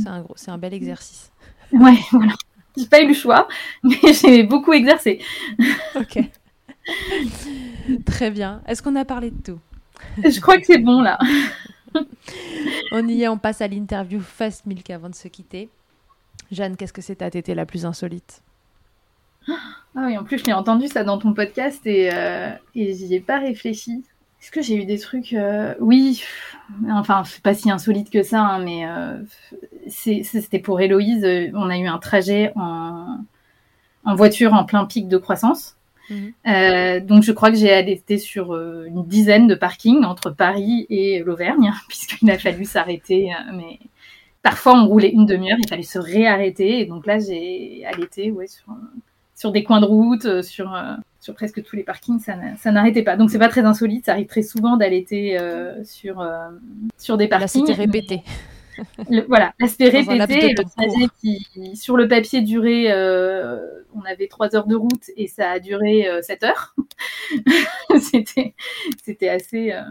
un gros, c'est un bel exercice. Ouais, voilà. J'ai pas eu le choix, mais j'ai beaucoup exercé. ok. Très bien. Est-ce qu'on a parlé de tout? Je crois que c'est bon là. on y est, on passe à l'interview Fast Milk avant de se quitter. Jeanne, qu'est-ce que c'est ta tétée la plus insolite? Ah oui, en plus je l'ai entendu ça dans ton podcast et, euh, et j'y ai pas réfléchi. Est-ce que j'ai eu des trucs euh, Oui, enfin c'est pas si insolite que ça, hein, mais euh, c'était pour Héloïse. On a eu un trajet en, en voiture en plein pic de croissance. Mhm. Euh, donc je crois que j'ai allaité sur euh, une dizaine de parkings entre Paris et l'Auvergne, puisqu'il a fallu s'arrêter. Euh, mais parfois on roulait une demi-heure, il fallait se réarrêter. Et donc là j'ai allaité ouais, sur, sur des coins de route, sur, sur presque tous les parkings, ça n'arrêtait pas. Donc c'est pas très insolite, ça arrive très souvent d'allaiter sur, sur des parkings. Là c'était répété voilà, l'aspect répété le trajet qui, sur le papier, durait. Euh, on avait trois heures de route et ça a duré euh, sept heures. c'était, c'était assez. Euh,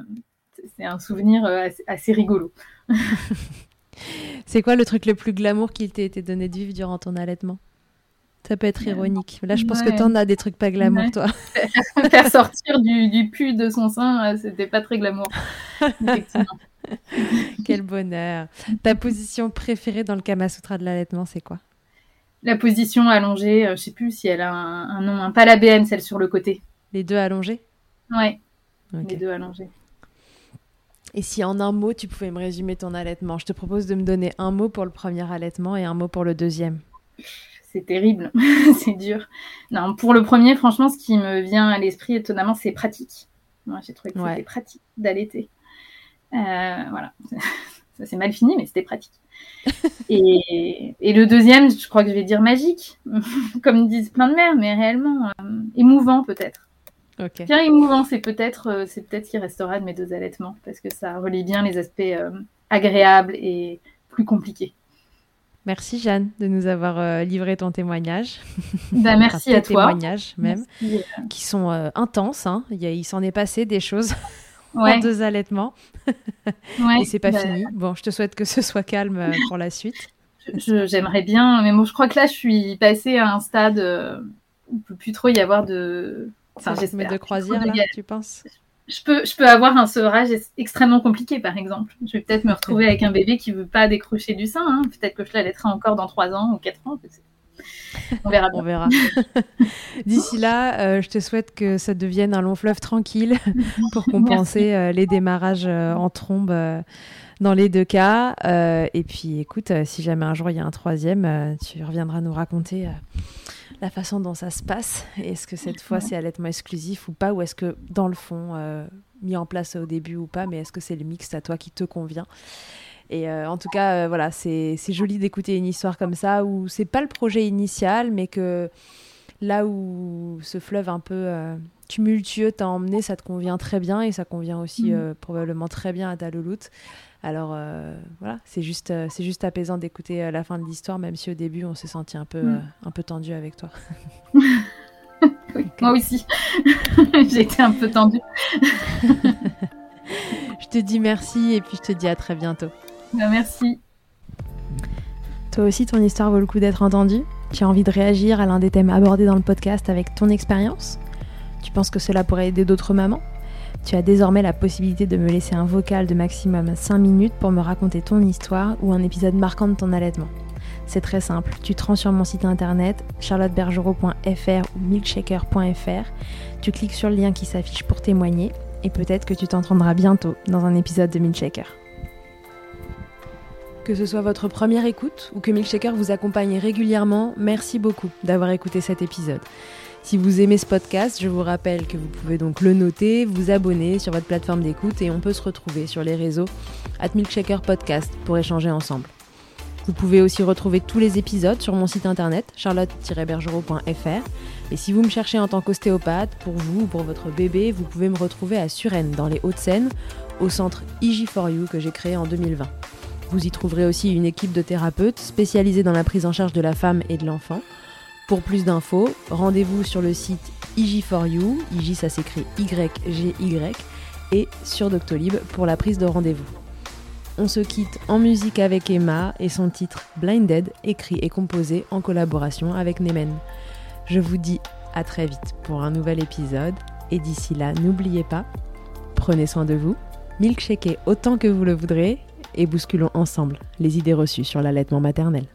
c'est un souvenir assez, rigolo. c'est quoi le truc le plus glamour qui t'a été donné de vivre durant ton allaitement? Ça peut être ironique. Là, je pense que que t'en as des trucs pas glamour, toi. Faire sortir du, du pu de son sein, c'était pas très glamour. Effectivement. Quel bonheur. Ta position préférée dans le Kama Sutra de l'allaitement, c'est quoi? La position allongée, je euh, je sais plus si elle a un, nom, pas la BN, celle sur le côté. Les deux allongés? Ouais. Les deux allongés. Et si en un mot, tu pouvais me résumer ton allaitement? Je te propose de me donner un mot pour le premier allaitement et un mot pour le deuxième. C'est terrible, c'est dur. Non, pour le premier, franchement, ce qui me vient à l'esprit étonnamment, c'est pratique. Moi, j'ai trouvé que c'était pratique d'allaiter. Euh, voilà, ça s'est mal fini, mais c'était pratique. et, le deuxième, je crois que je vais dire magique, comme disent plein de mères, mais réellement euh, émouvant peut-être. Okay. Bien émouvant, c'est peut-être euh, c'est peut-être ce qui restera de mes deux allaitements, parce que ça relie bien les aspects agréables et plus compliqués. Merci Jeanne de nous avoir livré ton témoignage. Bah, merci à toi. témoignages même, qui sont intenses. Hein. Il, il s'en est passé des choses en deux allaitements. et c'est pas bah, fini. Bon, je te souhaite que ce soit calme euh, pour la suite. J'aimerais bien, mais moi je crois que là je suis passée à un stade euh, où il ne peut plus trop y avoir de. Enfin, j'espère. de croisière, là, tu penses? Je peux, je peux avoir un sevrage extrêmement compliqué, par exemple. Je vais peut-être me retrouver avec un bébé qui veut pas décrocher du sein. Hein. Peut-être que je l'allaiterai encore dans trois ans ou quatre ans. On verra. On verra. D'ici là, euh, je te souhaite que ça devienne un long fleuve tranquille pour compenser euh, les démarrages euh, en trombe dans les deux cas. et puis, écoute, si jamais un jour il y a un troisième, tu reviendras nous raconter la façon dont ça se passe. Est-ce que cette fois c'est allaitement exclusif ou pas? Ou est-ce que dans le fond, mis en place au début ou pas, mais est-ce que c'est le mix à toi qui te convient? Et euh, en tout cas, euh, voilà, c'est joli d'écouter une histoire comme ça où c'est pas le projet initial, mais que là où ce fleuve un peu euh, tumultueux t'a emmené, ça te convient très bien et ça convient aussi mm. probablement très bien à ta louloute. Alors voilà, c'est juste, c'est juste apaisant d'écouter la fin de l'histoire, même si au début on s'est senti un peu, mm. un peu tendu avec toi. moi aussi, j'ai été un peu tendue. je te dis merci et puis je te dis à très bientôt. Bah, merci. Toi aussi, ton histoire vaut le coup d'être entendue Tu as envie de réagir à l'un des thèmes abordés dans le podcast avec ton expérience? Tu penses que cela pourrait aider d'autres mamans? Tu as désormais la possibilité de me laisser un vocal de maximum 5 minutes pour me raconter ton histoire ou un épisode marquant de ton allaitement. C'est très simple, tu te rends sur mon site internet charlottebergerot.fr ou milkshaker.fr, tu cliques sur le lien qui s'affiche pour témoigner et peut-être que tu t'entendras bientôt dans un épisode de Milkshaker. Que ce soit votre première écoute ou que Milkshaker vous accompagne régulièrement, merci beaucoup d'avoir écouté cet épisode. Si vous aimez ce podcast, je vous rappelle que vous pouvez donc le noter, vous abonner sur votre plateforme d'écoute et on peut se retrouver sur les réseaux at Milkshaker Podcast pour échanger ensemble. Vous pouvez aussi retrouver tous les épisodes sur mon site internet charlotte-bergerot.fr et si vous me cherchez en tant qu'ostéopathe, pour vous ou pour votre bébé, vous pouvez me retrouver à Suresnes dans les Hauts-de-Seine au centre IG4U que j'ai créé en 2020. Vous y trouverez aussi une équipe de thérapeutes spécialisés dans la prise en charge de la femme et de l'enfant. Pour plus d'infos, rendez-vous sur le site IG4U, IG ça s'écrit Y-G-Y, et sur Doctolib pour la prise de rendez-vous. On se quitte en musique avec Emma et son titre Blinded, écrit et composé en collaboration avec Nemen. Je vous dis à très vite pour un nouvel épisode, et d'ici là, n'oubliez pas, prenez soin de vous, milkshakez autant que vous le voudrez, et bousculons ensemble les idées reçues sur l'allaitement maternel.